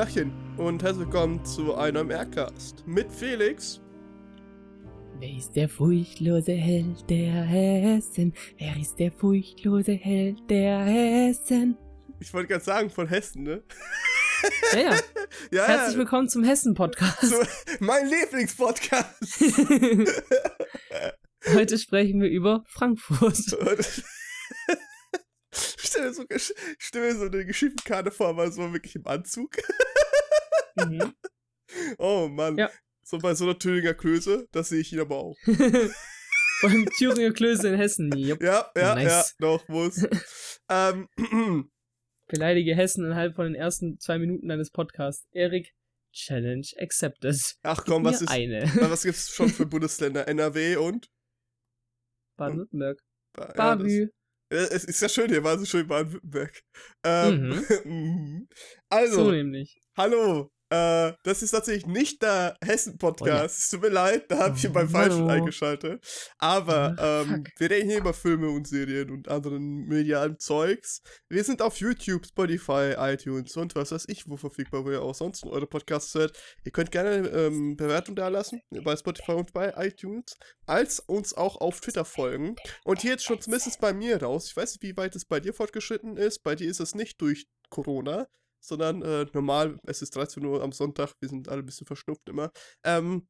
Tachchen und herzlich willkommen zu einem Aircast mit Felix. Wer ist der furchtlose Held der Hessen? Wer ist der furchtlose Held der Hessen? Ich wollte gerade sagen, von Hessen, ne? Ja, ja. ja Herzlich willkommen zum Hessen-Podcast. Zu, mein Lieblingspodcast. Heute sprechen wir über Frankfurt. Stell, mir so, stell so eine Geschichtenkarte vor, aber so wirklich im Anzug. Mhm. Oh Mann. Ja. So bei so einer Thüringer Klöße, das sehe ich ihn aber auch. Beim Thüringer Klöße in Hessen. Jupp. Ja, ja, Nice. ja, doch, muss. ähm, Beleidige Hessen innerhalb von den ersten zwei Minuten deines Podcasts. Erik, Challenge accepted. ach komm, was ist, eine. was gibt's schon für Bundesländer? NRW und? Baden-Württemberg. Babü. Ja, Es ist ja schön hier, war so schön in Baden-Württemberg. Ähm, mhm. Also, So nämlich. hallo. Äh, das ist tatsächlich nicht der Hessen-Podcast. Oh ja. Es tut mir leid, da habe ich Oh, beim Falschen hallo. eingeschaltet. Aber Ah, ähm, wir reden hier über Filme und Serien und anderen medialen Zeugs. Wir sind auf YouTube, Spotify, iTunes und was weiß ich, wo verfügbar, wo ihr auch sonst eure Podcasts hört. Ihr könnt gerne ähm, Bewertung da lassen bei Spotify und bei iTunes, als uns auch auf Twitter folgen. Und hier jetzt schon zumindest bei mir raus. Ich weiß nicht, wie weit es bei dir fortgeschritten ist. Bei dir ist es nicht durch Corona, sondern äh, normal, es ist 13 Uhr am Sonntag, wir sind alle ein bisschen verschnupft immer. Ähm,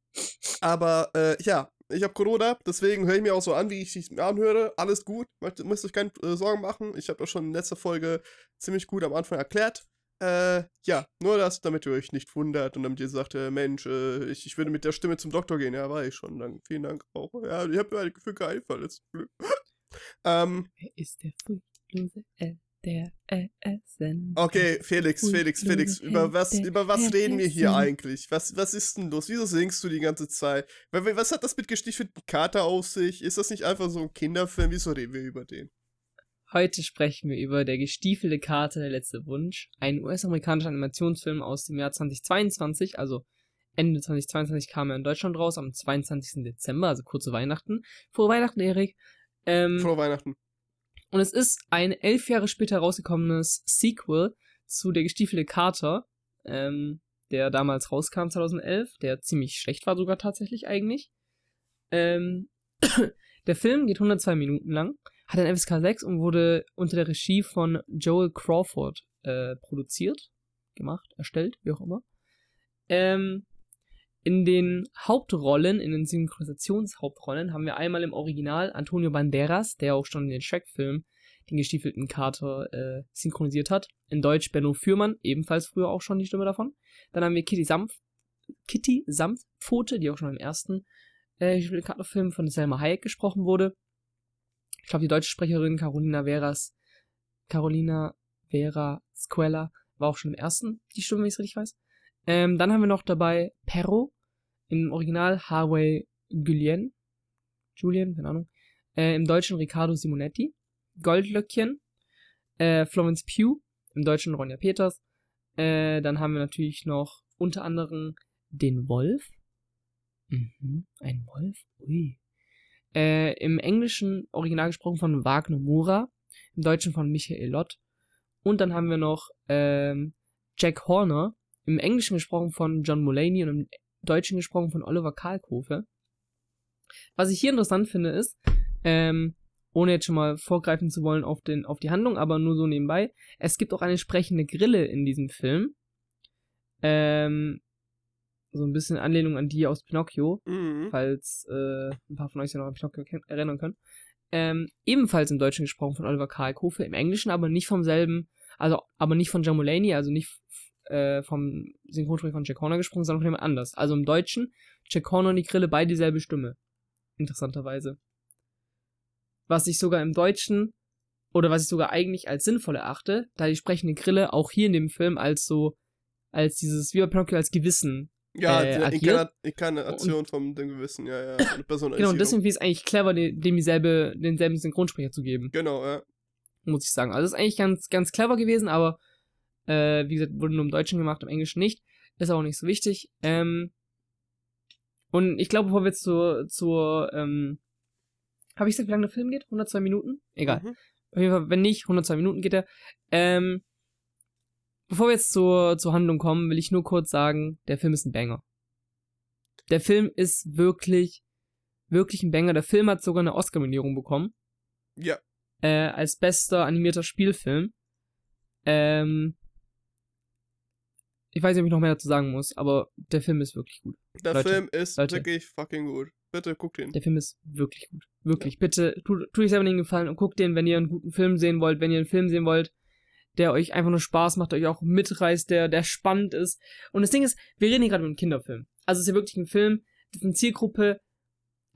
aber äh, ja, ich habe Corona, deswegen höre ich mir auch so an, wie ich es anhöre. Alles gut, müsst euch keine äh, Sorgen machen. Ich habe das schon in letzter Folge ziemlich gut am Anfang erklärt. Äh, ja, nur das, damit ihr euch nicht wundert und damit ihr sagt, äh, Mensch, äh, ich, ich würde mit der Stimme zum Doktor gehen. Ja, war ich schon. Dann, vielen Dank auch. Ja, ich habe mir keinen Fall jetzt Glück. ähm, Wer ist der furchtlose Held der Hessen? Okay, Felix, Felix, Felix, über was, über was reden wir hier eigentlich? Was, was ist denn los? Wieso singst du die ganze Zeit? Wa- wa- Was hat das mit gestiefelten Kater auf sich? Ist das nicht einfach so ein Kinderfilm? Wieso reden wir über den? Heute sprechen wir über Der gestiefelte Kater, der letzte Wunsch, ein US-amerikanischer Animationsfilm aus dem Jahr 2022, also Ende 2022 kam er in Deutschland raus, am 22. Dezember, also kurze Weihnachten. Frohe Weihnachten, Erik. Ähm, Frohe Weihnachten. Und es ist ein elf Jahre später rausgekommenes Sequel zu Der gestiefelte Kater, ähm, der damals rauskam, 2011, der ziemlich schlecht war sogar tatsächlich eigentlich. Ähm, der Film geht 102 Minuten lang, hat ein FSK 6 und wurde unter der Regie von Joel Crawford äh, produziert, gemacht, erstellt, wie auch immer. Ähm, in den Hauptrollen, in den Synchronisationshauptrollen, haben wir einmal im Original Antonio Banderas, der auch schon in den Shrek-Film den gestiefelten Kater äh, synchronisiert hat. In Deutsch Benno Fürmann, ebenfalls früher auch schon die Stimme davon. Dann haben wir Kitty Sanft, Kitty Sanftpfote, die auch schon im ersten äh, gestiefelten Kater-Film von Selma Hayek gesprochen wurde. Ich glaube, die deutsche Sprecherin Carolina Veras, Carolina Vera Squella war auch schon im ersten die Stimme, wenn ich es richtig weiß. Ähm, dann haben wir noch dabei Perro, im Original Harvey Guillén, Julian, keine Ahnung, äh, im Deutschen Riccardo Simonetti, Goldlöckchen, äh, Florence Pugh, im Deutschen Ronja Peters, äh, dann haben wir natürlich noch unter anderem den Wolf, mhm, ein Wolf, ui, äh, im Englischen Original gesprochen von Wagner Mura, im Deutschen von Michael Lott, und dann haben wir noch ähm, Jack Horner, im Englischen gesprochen von John Mulaney und im Deutschen gesprochen von Oliver Kalkofe. Was ich hier interessant finde ist, ähm, ohne jetzt schon mal vorgreifen zu wollen auf, den, auf die Handlung, aber nur so nebenbei, es gibt auch eine sprechende Grille in diesem Film. Ähm, so ein bisschen Anlehnung an die aus Pinocchio, Mhm. falls äh, ein paar von euch sich noch an Pinocchio erinnern können. Ähm, ebenfalls im Deutschen gesprochen von Oliver Kalkofe, im Englischen aber nicht vom selben, also aber nicht von John Mulaney, also nicht äh, vom Synchronsprecher von Jack Horner gesprochen, sondern von jemand anders. Also im Deutschen Jack Horner und die Grille beide dieselbe Stimme. Interessanterweise. Was ich sogar im Deutschen, oder was ich sogar eigentlich als sinnvoll erachte, da die sprechende Grille auch hier in dem Film als so, als dieses, wie bei Pinocchio, als Gewissen Ja, äh, die agiert. Inkarna Inkarnation vom dem Gewissen, ja, ja. Genau, und deswegen finde ich es eigentlich clever, de- dem dieselbe, denselben Synchronsprecher zu geben, Genau, ja. muss ich sagen. Also das ist eigentlich ganz, ganz clever gewesen, aber äh, wie gesagt, wurde nur im Deutschen gemacht, im Englischen nicht. Ist auch nicht so wichtig. Ähm, und ich glaube, bevor wir jetzt zur, zur ähm, habe ich gesagt, wie lange der Film geht? 102 Minuten? Egal. Mhm. Auf jeden Fall, wenn nicht, 102 Minuten geht er. Ähm, bevor wir jetzt zur, zur Handlung kommen, will ich nur kurz sagen, der Film ist ein Banger. Der Film ist wirklich, wirklich ein Banger. Der Film hat sogar eine Oscar-Nominierung bekommen. Ja. Äh, als bester animierter Spielfilm. Ähm, ich weiß nicht, ob ich noch mehr dazu sagen muss, aber der Film ist wirklich gut. Der Leute, Film ist Leute. wirklich fucking gut. Bitte guckt ihn. Der Film ist wirklich gut. Wirklich. Bitte tut, tut euch selber den Gefallen und guckt den, wenn ihr einen guten Film sehen wollt, wenn ihr einen Film sehen wollt, der euch einfach nur Spaß macht, euch auch mitreißt, der, der spannend ist. Und das Ding ist, wir reden hier gerade über einen Kinderfilm. Also es ist ja wirklich ein Film, dessen Zielgruppe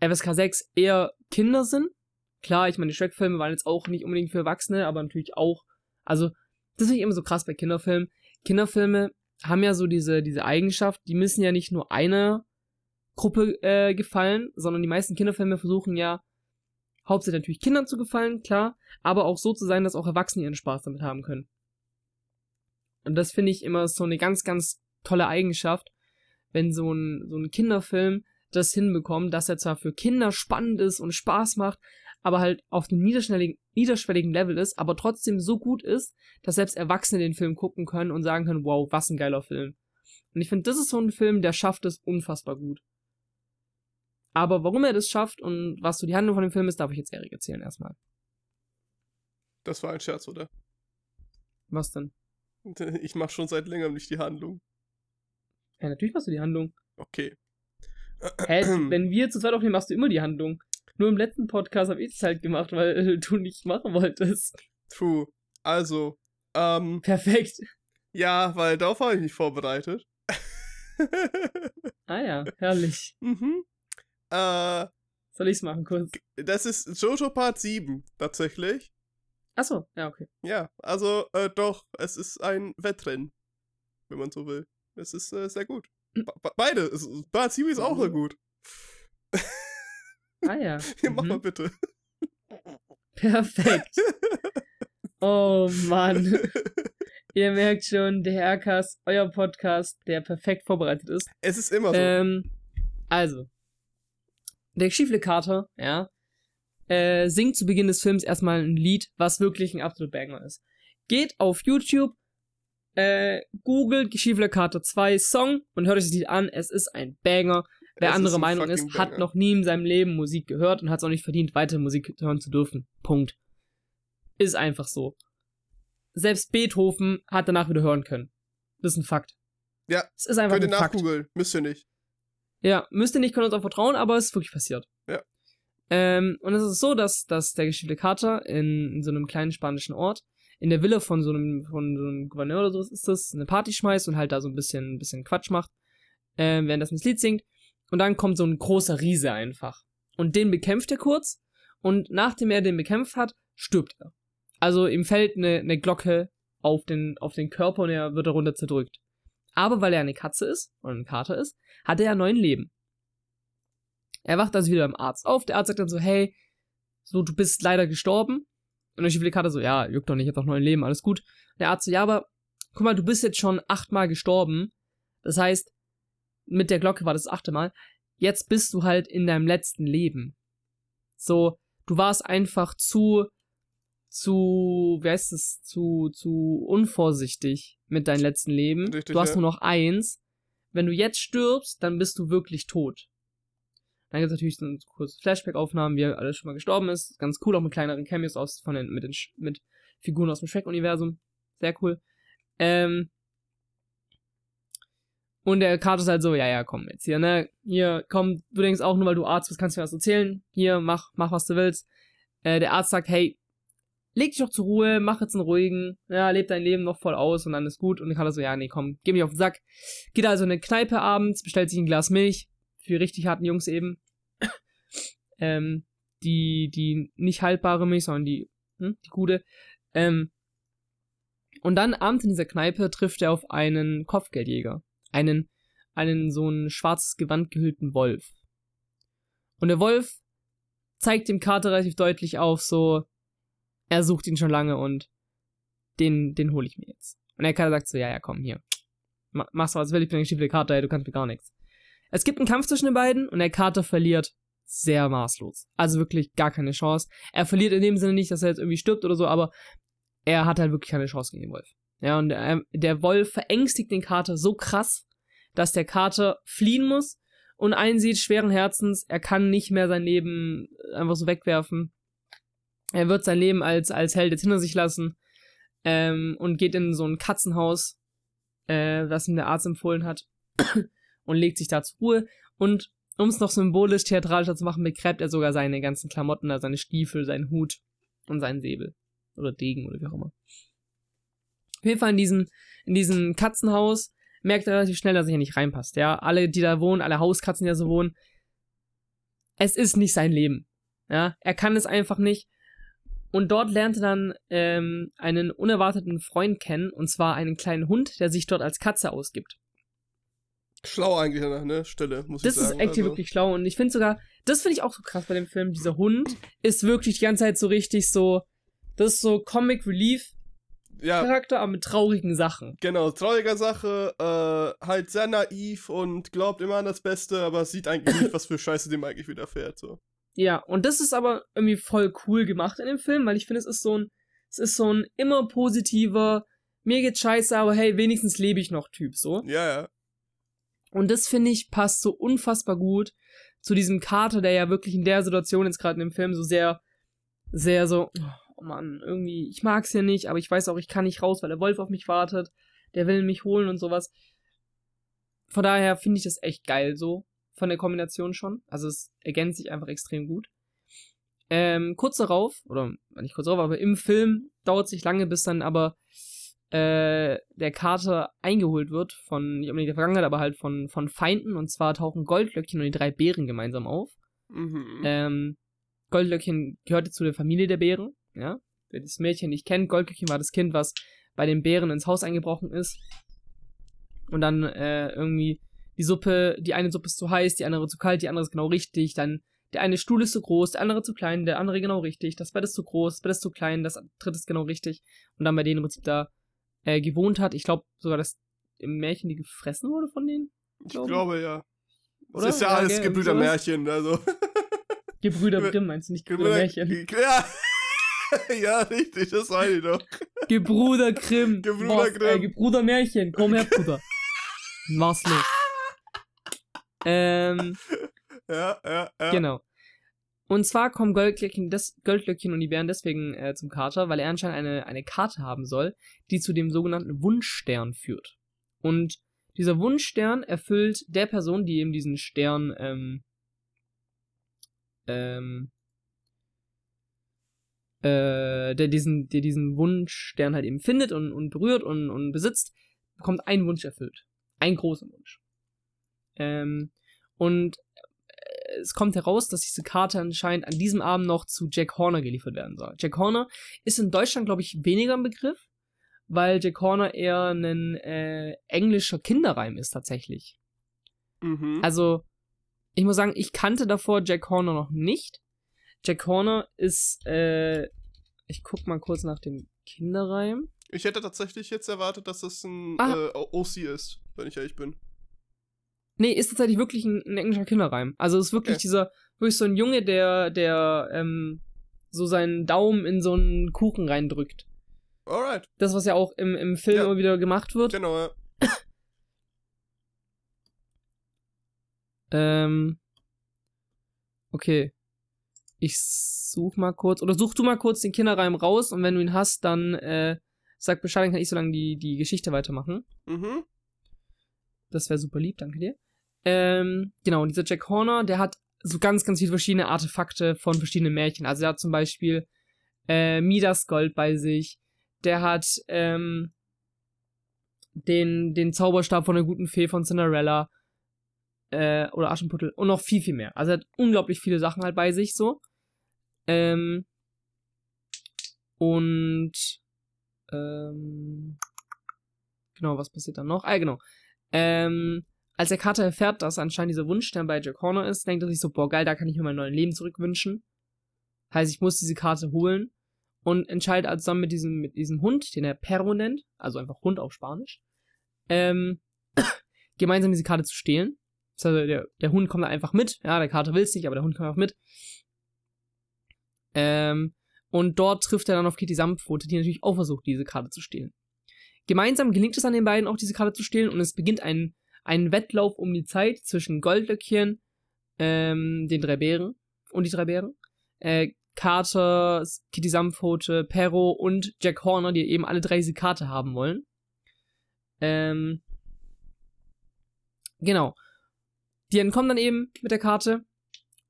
FSK 6 eher Kinder sind. Klar, ich meine, die Shrek-Filme waren jetzt auch nicht unbedingt für Erwachsene, aber natürlich auch. Also, das finde ich immer so krass bei Kinderfilmen. Kinderfilme haben ja so diese, diese Eigenschaft, die müssen ja nicht nur einer Gruppe äh, gefallen, sondern die meisten Kinderfilme versuchen ja hauptsächlich natürlich Kindern zu gefallen, klar, aber auch so zu sein, dass auch Erwachsene ihren Spaß damit haben können. Und das finde ich immer so eine ganz, ganz tolle Eigenschaft, wenn so ein, so ein Kinderfilm das hinbekommt, dass er zwar für Kinder spannend ist und Spaß macht, aber halt auf einem niederschwelligen, niederschwelligen Level ist, aber trotzdem so gut ist, dass selbst Erwachsene den Film gucken können und sagen können, wow, was ein geiler Film. Und ich finde, das ist so ein Film, der schafft es unfassbar gut. Aber warum er das schafft und was so die Handlung von dem Film ist, darf ich jetzt Erik erzählen erstmal. Das war ein Scherz, oder? Was denn? Ich mach schon seit längerem nicht die Handlung. Ja, natürlich machst du die Handlung. Okay. Hä, wenn wir zu zweit aufnehmen, machst du immer die Handlung. Nur im letzten Podcast habe ich es halt gemacht, weil äh, du nicht machen wolltest. True. Also, ähm, Perfekt. ja, weil darauf habe ich mich vorbereitet. Ah ja, herrlich. mhm. Äh, Soll ich's machen kurz? das ist Jojo Part 7, tatsächlich. Achso, ja, okay. Ja, also, äh, doch, es ist ein Wettrennen, wenn man so will. Es ist äh, sehr gut. Be be- beide. Es, Part 7 ist auch sehr gut. Ah ja. Ja, mach Mhm. mal bitte. Perfekt. Oh Mann. Ihr merkt schon, der Aircast, euer Podcast, der perfekt vorbereitet ist. es ist immer so. Ähm, also. Der Schiefle-Kater, ja, äh, singt zu Beginn des Films erstmal ein Lied, was wirklich ein absolut Banger ist. Geht auf YouTube, äh, googelt Geschiefle-Kater 2 Song und hört euch das Lied an. Es ist ein Banger. Wer ist andere ein Meinung ist, hat Banger. noch nie in seinem Leben Musik gehört und hat es auch nicht verdient, weiter Musik hören zu dürfen. Punkt. Ist einfach so. Selbst Beethoven hat danach wieder hören können. Das ist ein Fakt. Ja, Es ist einfach Könnt ihr ein Fakt. nachgoogeln. Müsst ihr nicht. Ja, müsst ihr nicht, können uns auch vertrauen, aber es ist wirklich passiert. Ja. Ähm, und es ist so, dass, dass der geschiedene Kater in, in so einem kleinen spanischen Ort in der Villa von so einem, von so einem Gouverneur oder so ist das, eine Party schmeißt und halt da so ein bisschen, ein bisschen Quatsch macht, ähm, während das ein Lied singt. Und dann kommt so ein großer Riese einfach. Und den bekämpft er kurz. Und nachdem er den bekämpft hat, stirbt er. Also ihm fällt eine, eine Glocke auf den, auf den Körper und er wird darunter zerdrückt. Aber weil er eine Katze ist, oder ein Kater ist, hat er ja neun Leben. Er wacht also wieder beim Arzt auf. Der Arzt sagt dann so, hey, so, du bist leider gestorben. Und der schiefle Kater so, ja, juckt doch nicht, ich hab doch neun Leben, alles gut. Der Arzt so, ja, aber guck mal, du bist jetzt schon achtmal gestorben. Das heißt, mit der Glocke war das, das achte Mal. Jetzt bist du halt in deinem letzten Leben. So, du warst einfach zu, zu, wie heißt es, zu, zu unvorsichtig mit deinem letzten Leben. Richtig, du hast ja. nur noch eins. Wenn du jetzt stirbst, dann bist du wirklich tot. Dann gibt es natürlich so kurze Flashback-Aufnahmen, wie er alles schon mal gestorben ist. Ganz cool, auch mit kleineren Cameos aus, von den, mit, den, mit Figuren aus dem Shrek-Universum. Sehr cool. Ähm, und der Kater ist halt so, ja, ja, komm jetzt hier, ne? Hier, komm, du denkst auch nur, weil du Arzt bist, kannst du mir was erzählen. Hier, mach, mach, was du willst. Äh, der Arzt sagt, hey, leg dich doch zur Ruhe, mach jetzt einen ruhigen, ja, leb dein Leben noch voll aus und dann ist gut. Und der Kater so, ja, nee, komm, geh mich auf den Sack. Geht also in eine Kneipe abends, bestellt sich ein Glas Milch. Für richtig harten Jungs eben. ähm, die, die nicht haltbare Milch, sondern die, hm, die gute. Ähm, und dann abends in dieser Kneipe trifft er auf einen Kopfgeldjäger. Einen, einen so ein schwarzes Gewand gehüllten Wolf. Und der Wolf zeigt dem Kater relativ deutlich auf, so, er sucht ihn schon lange und den, den hole ich mir jetzt. Und der Kater sagt so, ja, ja, komm, hier. Ma- Mach's was will, ich bin ein Stiefel Kater, ey, du kannst mir gar nichts. Es gibt einen Kampf zwischen den beiden und der Kater verliert sehr maßlos. Also wirklich gar keine Chance. Er verliert in dem Sinne nicht, dass er jetzt irgendwie stirbt oder so, aber er hat halt wirklich keine Chance gegen den Wolf. Ja, und der, der Wolf verängstigt den Kater so krass, dass der Kater fliehen muss und einsieht, schweren Herzens, er kann nicht mehr sein Leben einfach so wegwerfen. Er wird sein Leben als, als Held jetzt hinter sich lassen ähm, und geht in so ein Katzenhaus, äh, das ihm der Arzt empfohlen hat, und legt sich da zur Ruhe. Und um es noch symbolisch theatralischer zu machen, begräbt er sogar seine ganzen Klamotten, also seine Stiefel, seinen Hut und seinen Säbel. Oder Degen oder wie auch immer. Auf jeden Fall in diesem, in diesem Katzenhaus merkt er relativ schnell, dass er hier nicht reinpasst. Ja, alle, die da wohnen, alle Hauskatzen, die da so wohnen, es ist nicht sein Leben. Ja, er kann es einfach nicht. Und dort lernt er dann ähm, einen unerwarteten Freund kennen, und zwar einen kleinen Hund, der sich dort als Katze ausgibt. Schlau eigentlich an der ne? Stelle, muss das ich sagen. Das ist actually also. wirklich schlau. Und ich finde sogar, das finde ich auch so krass bei dem Film. Dieser Hund ist wirklich die ganze Zeit so richtig so, das ist so Comic Relief ja, Charakter, aber mit traurigen Sachen. Genau, trauriger Sache, äh, halt sehr naiv und glaubt immer an das Beste, aber sieht eigentlich nicht, was für Scheiße dem eigentlich widerfährt, so. Ja, und das ist aber irgendwie voll cool gemacht in dem Film, weil ich finde, es ist so ein, es ist so ein immer positiver, mir geht's scheiße, aber hey, wenigstens lebe ich noch Typ, so. Ja, ja. Und das finde ich passt so unfassbar gut zu diesem Kater, der ja wirklich in der Situation jetzt gerade in dem Film so sehr, sehr so, oh Mann, irgendwie, ich mag's hier nicht, aber ich weiß auch, ich kann nicht raus, weil der Wolf auf mich wartet, der will mich holen und sowas. Von daher finde ich das echt geil so, von der Kombination schon. Also es ergänzt sich einfach extrem gut. Ähm, kurz darauf, oder nicht kurz darauf, aber im Film dauert es sich lange, bis dann aber äh, der Kater eingeholt wird von, nicht unbedingt der Vergangenheit, aber halt von, von Feinden. Und zwar tauchen Goldlöckchen und die drei Bären gemeinsam auf. Mhm. Ähm, Goldlöckchen gehörte zu der Familie der Bären, ja. Wer das Mädchen nicht kennt, Goldlöckchen war das Kind, was bei den Bären ins Haus eingebrochen ist. Und dann äh, irgendwie die Suppe, die eine Suppe ist zu heiß, die andere zu kalt, die andere ist genau richtig, dann der eine Stuhl ist zu groß, der andere zu klein, der andere genau richtig, das Bett ist zu groß, das Bett ist zu klein, das dritte ist genau richtig. Und dann bei denen im Prinzip da äh, gewohnt hat. Ich glaube sogar, dass im Märchen die gefressen wurde von denen. Ich glaube, ja. Oder? Das ist ja, Ja, alles gell, Gebrüdermärchen, also. Gebrüder Grimm meinst du nicht Gebrüder Märchen? Ja. ja, richtig, das weiß ich doch. Gebrüder Grimm. Gebrüder Was, Grimm. Äh, Gebrüder Märchen. Komm her, Bruder. Was los? ähm, Ja, ja, ja. genau. Und zwar kommen Goldlöckchen, das Goldlöckchen und die Bären deswegen äh, zum Kater, weil er anscheinend eine, eine Karte haben soll, die zu dem sogenannten Wunschstern führt. Und dieser Wunschstern erfüllt der Person, die eben diesen Stern ähm, ähm, äh, der diesen, der diesen Wunschstern halt eben findet und, und berührt und, und besitzt, bekommt einen Wunsch erfüllt. Einen großen Wunsch. Ähm, und äh, es kommt heraus, dass diese Karte anscheinend an diesem Abend noch zu Jack Horner geliefert werden soll. Jack Horner ist in Deutschland, glaube ich, weniger ein Begriff, weil Jack Horner eher ein äh, englischer Kinderreim ist tatsächlich. Mhm. Also, ich muss sagen, ich kannte davor Jack Horner noch nicht. Jack Horner ist, äh, ich guck mal kurz nach dem Kinderreim. Ich hätte tatsächlich jetzt erwartet, dass das ein Ah. äh, OC ist, wenn ich ehrlich bin. Nee, ist tatsächlich wirklich ein, ein englischer Kinderreim. Also es ist wirklich Okay. dieser, wirklich so ein Junge, der, der, ähm, so seinen Daumen in so einen Kuchen reindrückt. Alright, Das, was ja auch im, im Film Ja. immer wieder gemacht wird. genau, ja. Ähm, okay. Ich such mal kurz, oder such du mal kurz den Kinderreim raus und wenn du ihn hast, dann, äh, sag Bescheid, dann kann ich so lange die, die Geschichte weitermachen. Mhm. Das wäre super lieb, danke dir. Ähm, genau, und dieser Jack Horner, der hat so ganz, ganz viele verschiedene Artefakte von verschiedenen Märchen. Also er hat zum Beispiel äh, Midas Gold bei sich. Der hat ähm, den, den Zauberstab von der guten Fee von Cinderella. Äh, oder Aschenputtel. Und noch viel, viel mehr. Also er hat unglaublich viele Sachen halt bei sich so. Ähm, und ähm, genau, was passiert dann noch? Ah, genau. Ähm, als der Kater erfährt, dass anscheinend dieser Wunschstern bei Jack Horner ist, denkt er sich so, boah, geil, da kann ich mir mein neues Leben zurückwünschen. Heißt, ich muss diese Karte holen und entscheidet also zusammen mit diesem, mit diesem Hund, den er Perro nennt, also einfach Hund auf Spanisch, ähm, gemeinsam diese Karte zu stehlen. Heißt, der, der Hund kommt einfach mit. Ja, der Kater will es nicht, aber der Hund kommt einfach mit. Ähm, und dort trifft er dann auf Kitty Samtpfote, die natürlich auch versucht, diese Karte zu stehlen. Gemeinsam gelingt es an den beiden auch, diese Karte zu stehlen und es beginnt ein, ein Wettlauf um die Zeit zwischen Goldlöckchen, ähm, den drei Bären und die drei Bären, äh, Carter, Kitty Samtpfote, Perro und Jack Horner, die eben alle drei diese Karte haben wollen. Ähm, genau. Die entkommen dann eben mit der Karte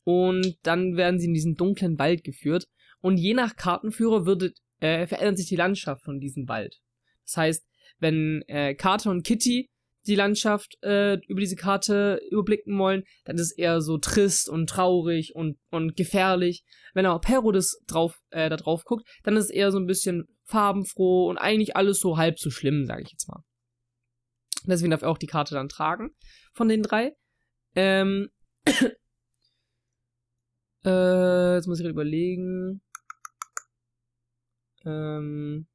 und dann werden sie in diesen dunklen Wald geführt und je nach Kartenführer wird, äh, verändert sich die Landschaft von diesem Wald. Das heißt, wenn äh, Carter und Kitty die Landschaft äh, über diese Karte überblicken wollen, dann ist es eher so trist und traurig und, und gefährlich. Wenn auch Perro das drauf, äh, da drauf guckt, dann ist es eher so ein bisschen farbenfroh und eigentlich alles so halb so schlimm, sage ich jetzt mal. Deswegen darf er auch die Karte dann tragen von den drei. Ähm, äh, jetzt muss ich überlegen. Ähm,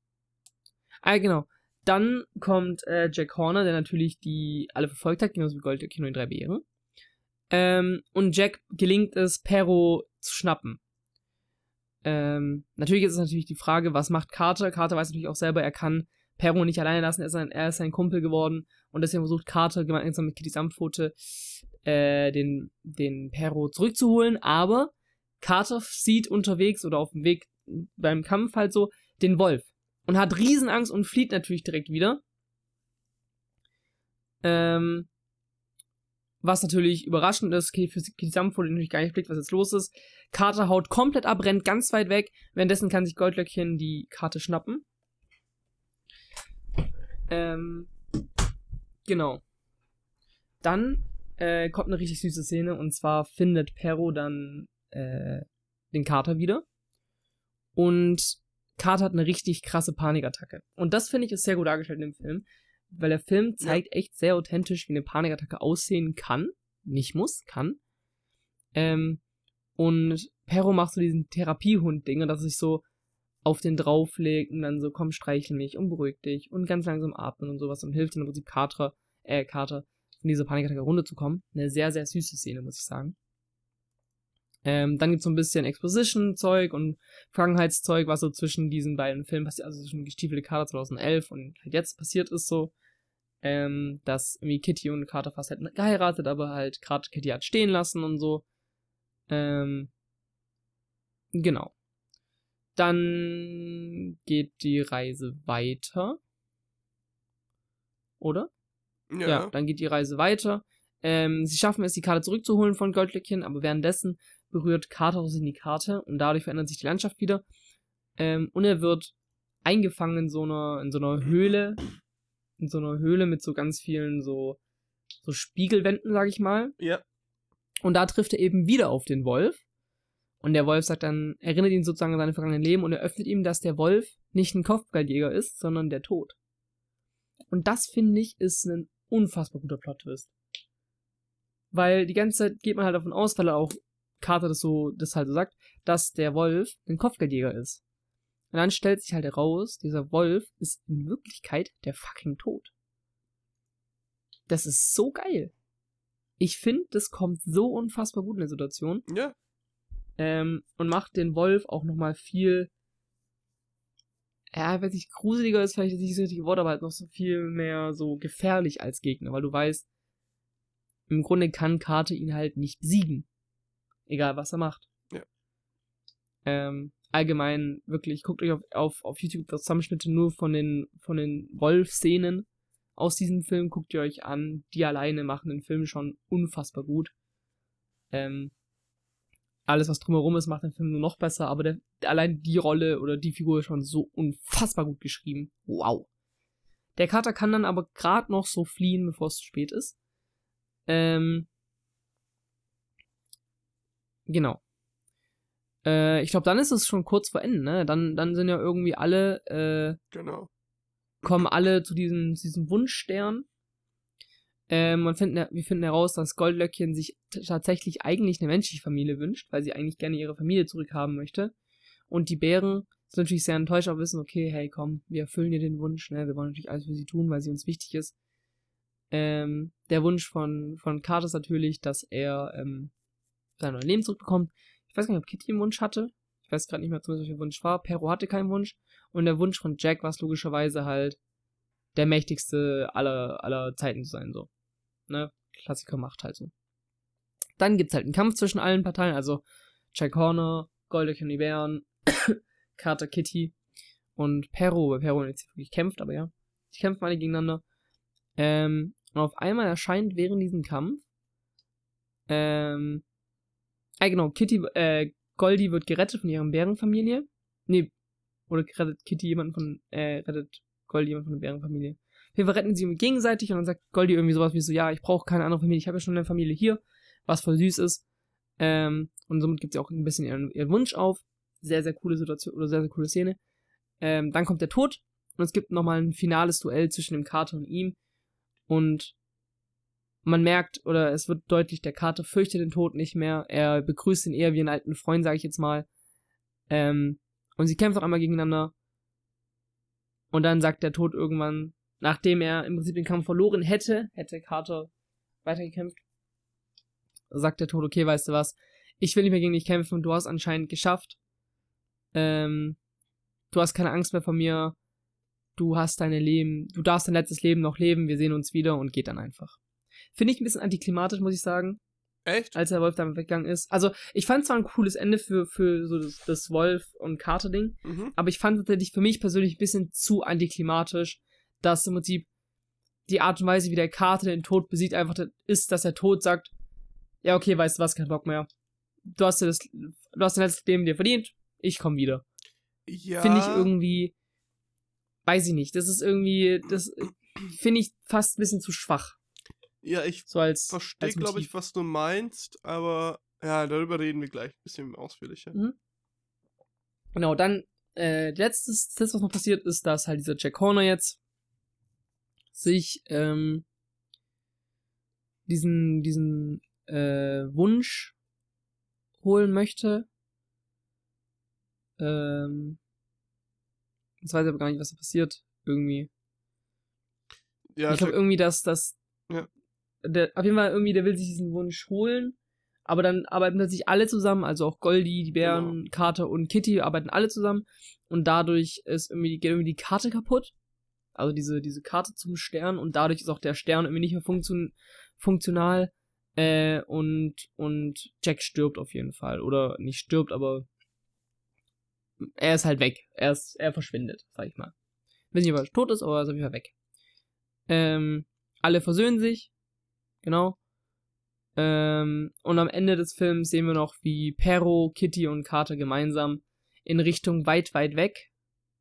ah, genau. Dann kommt äh, Jack Horner, der natürlich die alle verfolgt hat, genauso wie Gold, Kino in drei Bären. Ähm, und Jack gelingt es, Perro zu schnappen. Ähm, natürlich ist es natürlich die Frage, was macht Carter? Carter weiß natürlich auch selber, er kann Perro nicht alleine lassen, er ist, ein, er ist sein Kumpel geworden und deswegen versucht Carter gemeinsam mit Kitty Samtpfote äh, den, den Perro zurückzuholen, aber Carter sieht unterwegs oder auf dem Weg beim Kampf halt so den Wolf und hat Riesenangst und flieht natürlich direkt wieder. Ähm, was natürlich überraschend ist, für Kitty Samtpfote natürlich gar nicht blickt, was jetzt los ist. Carter haut komplett ab, rennt ganz weit weg. Währenddessen kann sich Goldlöckchen die Karte schnappen. Ähm, genau. Dann äh, kommt eine richtig süße Szene und zwar findet Perro dann äh, den Kater wieder. Und Carter hat eine richtig krasse Panikattacke. Und das finde ich ist sehr gut dargestellt in dem Film, weil der Film zeigt ja. echt sehr authentisch, wie eine Panikattacke aussehen kann. Nicht muss, kann. Ähm, und Perro macht so diesen Therapiehund-Ding, dass er sich so auf den drauflegt und dann so, komm, streichel mich und beruhig dich und ganz langsam atmen und sowas und hilft dann im Prinzip Carter, äh, Carter, in diese Panikattacke runterzukommen. Eine sehr, sehr süße Szene, muss ich sagen. Ähm, dann gibt es so ein bisschen Exposition-Zeug und Vergangenheitszeug, was so zwischen diesen beiden Filmen passiert, also zwischen Gestiefelte Kater 2011 und halt jetzt passiert ist so, ähm, dass irgendwie Kitty und Carter fast hätten geheiratet, aber halt gerade Kitty hat stehen lassen und so. Ähm, genau. Dann geht die Reise weiter. Oder? Ja. ja dann geht die Reise weiter. Ähm, sie schaffen es, die Karte zurückzuholen von Goldlöckchen, aber währenddessen berührt Karthus in die Karte und dadurch verändert sich die Landschaft wieder. Ähm, und er wird eingefangen in so einer, in so einer Höhle, in so einer Höhle mit so ganz vielen so, so Spiegelwänden, sag ich mal. Ja. Und da trifft er eben wieder auf den Wolf. Und der Wolf sagt dann, erinnert ihn sozusagen an seine vergangenen Leben und eröffnet ihm, dass der Wolf nicht ein Kopfgeldjäger ist, sondern der Tod. Und das finde ich ist ein unfassbar guter Plot-Twist. Weil die ganze Zeit geht man halt davon aus, weil er auch Carter das so, das halt so sagt, dass der Wolf ein Kopfgeldjäger ist. Und dann stellt sich halt heraus, dieser Wolf ist in Wirklichkeit der fucking Tod. Das ist so geil. Ich finde, das kommt so unfassbar gut in der Situation. Ja. Ähm, und macht den Wolf auch nochmal viel, ja, weiß ich, gruseliger ist vielleicht nicht das richtige Wort, aber halt noch so viel mehr so gefährlich als Gegner, weil du weißt, im Grunde kann Karte ihn halt nicht besiegen. Egal, was er macht. Ja. Ähm, allgemein, wirklich, guckt euch auf, auf, auf YouTube Zusammenschnitte nur von den, von den Wolf-Szenen aus diesem Film, guckt ihr euch an. Die alleine machen den Film schon unfassbar gut. Ähm, alles, was drumherum ist, macht den Film nur noch besser, aber der, allein die Rolle oder die Figur ist schon so unfassbar gut geschrieben. Wow. Der Kater kann dann aber gerade noch so fliehen, bevor es zu spät ist. Ähm, genau. Äh, ich glaube, dann ist es schon kurz vor Ende, ne? Dann, dann sind ja irgendwie alle, äh, genau. kommen alle zu diesem, zu diesem Wunschstern. Ähm, und finden, wir finden heraus, dass Goldlöckchen sich tatsächlich eigentlich eine menschliche Familie wünscht, weil sie eigentlich gerne ihre Familie zurückhaben möchte. Und die Bären sind natürlich sehr enttäuscht, aber wissen, okay, hey, komm, wir erfüllen ihr den Wunsch, ne? Wir wollen natürlich alles für sie tun, weil sie uns wichtig ist. Ähm, der Wunsch von, von Carter ist natürlich, dass er ähm, sein neues Leben zurückbekommt. Ich weiß gar nicht, ob Kitty einen Wunsch hatte. Ich weiß gerade nicht mehr, was der Wunsch war. Perro hatte keinen Wunsch. Und der Wunsch von Jack war es logischerweise halt, der mächtigste aller, aller Zeiten zu sein, so. Ne? Klassiker macht halt so. Dann gibt's halt einen Kampf zwischen allen Parteien, also Jack Horner, die Bären, Carter Kitty und Perro, weil Perro jetzt wirklich kämpft, aber ja. Die kämpfen alle gegeneinander. Ähm, und auf einmal erscheint während diesem Kampf, ähm, ah genau, Kitty, äh, Goldie wird gerettet von ihrer Bärenfamilie. Nee, oder rettet Kitty jemanden von, äh, rettet Goldie jemanden von der Bärenfamilie. Wir retten sie gegenseitig und dann sagt Goldie irgendwie sowas wie so, ja, ich brauche keine andere Familie, ich habe ja schon eine Familie hier, was voll süß ist. Ähm, und somit gibt sie auch ein bisschen ihren, ihren Wunsch auf. Sehr, sehr coole Situation oder sehr, sehr coole Szene. Ähm, dann kommt der Tod und es gibt nochmal ein finales Duell zwischen dem Kater und ihm. Und man merkt, oder es wird deutlich, der Kater fürchtet den Tod nicht mehr. Er begrüßt ihn eher wie einen alten Freund, sage ich jetzt mal. Ähm, und sie kämpfen einmal gegeneinander. Und dann sagt der Tod irgendwann, nachdem er im Prinzip den Kampf verloren hätte, hätte Carter weitergekämpft, sagt der Tod, okay, weißt du was, ich will nicht mehr gegen dich kämpfen, du hast anscheinend geschafft. Ähm, du hast keine Angst mehr vor mir. Du hast deine Leben, du darfst dein letztes Leben noch leben, wir sehen uns wieder und geht dann einfach. Finde ich ein bisschen antiklimatisch, muss ich sagen. Echt? Als der Wolf dann weggegangen ist. Also, ich fand zwar ein cooles Ende für, für so das, das Wolf- und Kater-Ding, Mhm. aber ich fand tatsächlich für mich persönlich ein bisschen zu antiklimatisch, dass im Prinzip die Art und Weise, wie der Kater den Tod besiegt, einfach ist, dass der Tod sagt, ja, okay, weißt du was, kein Bock mehr. Du hast dir das, du hast dein letztes Leben dir verdient, ich komm wieder. Ja. Finde ich irgendwie, weiß ich nicht, das ist irgendwie, das finde ich fast ein bisschen zu schwach. Ja, ich So verstehe, glaube ich, was du meinst, aber ja, darüber reden wir gleich ein bisschen ausführlicher. Mhm. Genau, dann, äh, letztes, das was noch passiert, ist, dass halt dieser Jack Horner jetzt sich, ähm, diesen, diesen, äh, Wunsch holen möchte. Ähm, jetzt weiß ich aber gar nicht, was da passiert, irgendwie. Ja, ich glaube Jack- irgendwie, dass das. Ja. Der, auf jeden Fall irgendwie, der will sich diesen Wunsch holen. Aber dann arbeiten plötzlich alle zusammen, also auch Goldie, die Bären, Genau. Carter und Kitty arbeiten alle zusammen. Und dadurch ist irgendwie, geht irgendwie die Karte kaputt. Also diese, diese Karte zum Stern. Und dadurch ist auch der Stern irgendwie nicht mehr funktion funktional. Äh, und, und Jack stirbt auf jeden Fall. Oder nicht stirbt, aber er ist halt weg. Er, ist, er verschwindet, sag ich mal. Ich nicht, ob er tot ist, aber er ist auf jeden Fall weg. Ähm, alle versöhnen sich. Genau. Ähm, und am Ende des Films sehen wir noch, wie Perro, Kitty und Carter gemeinsam in Richtung weit, weit weg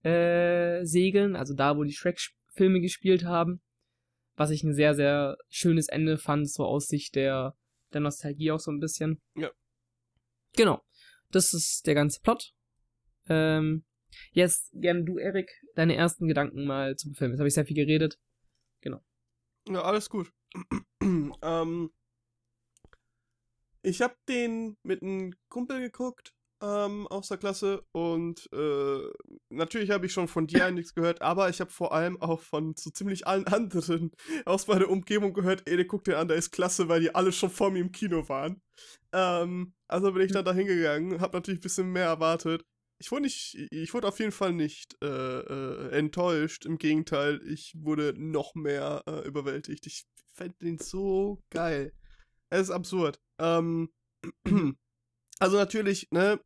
äh, segeln. Also da, wo die Shrek-Filme gespielt haben. Was ich ein sehr, sehr schönes Ende fand, so aus Sicht der, der Nostalgie auch so ein bisschen. Ja. Genau. Das ist der ganze Plot. Ähm, jetzt gerne du, Erik, deine ersten Gedanken mal zum Film. Jetzt habe ich sehr viel geredet. Ja, alles gut. ähm, ich habe den mit einem Kumpel geguckt ähm, aus der Klasse und äh, natürlich habe ich schon von dir einiges gehört, aber ich habe vor allem auch von so ziemlich allen anderen aus meiner Umgebung gehört, ey, der guckt den an, der ist klasse, weil die alle schon vor mir im Kino waren. Ähm, also bin ich dann da hingegangen, habe natürlich ein bisschen mehr erwartet. Ich wurde nicht, ich wurde auf jeden Fall nicht äh, äh, enttäuscht. Im Gegenteil, ich wurde noch mehr äh, überwältigt. Ich fände den so geil. Es ist absurd. Ähm, also natürlich, ne,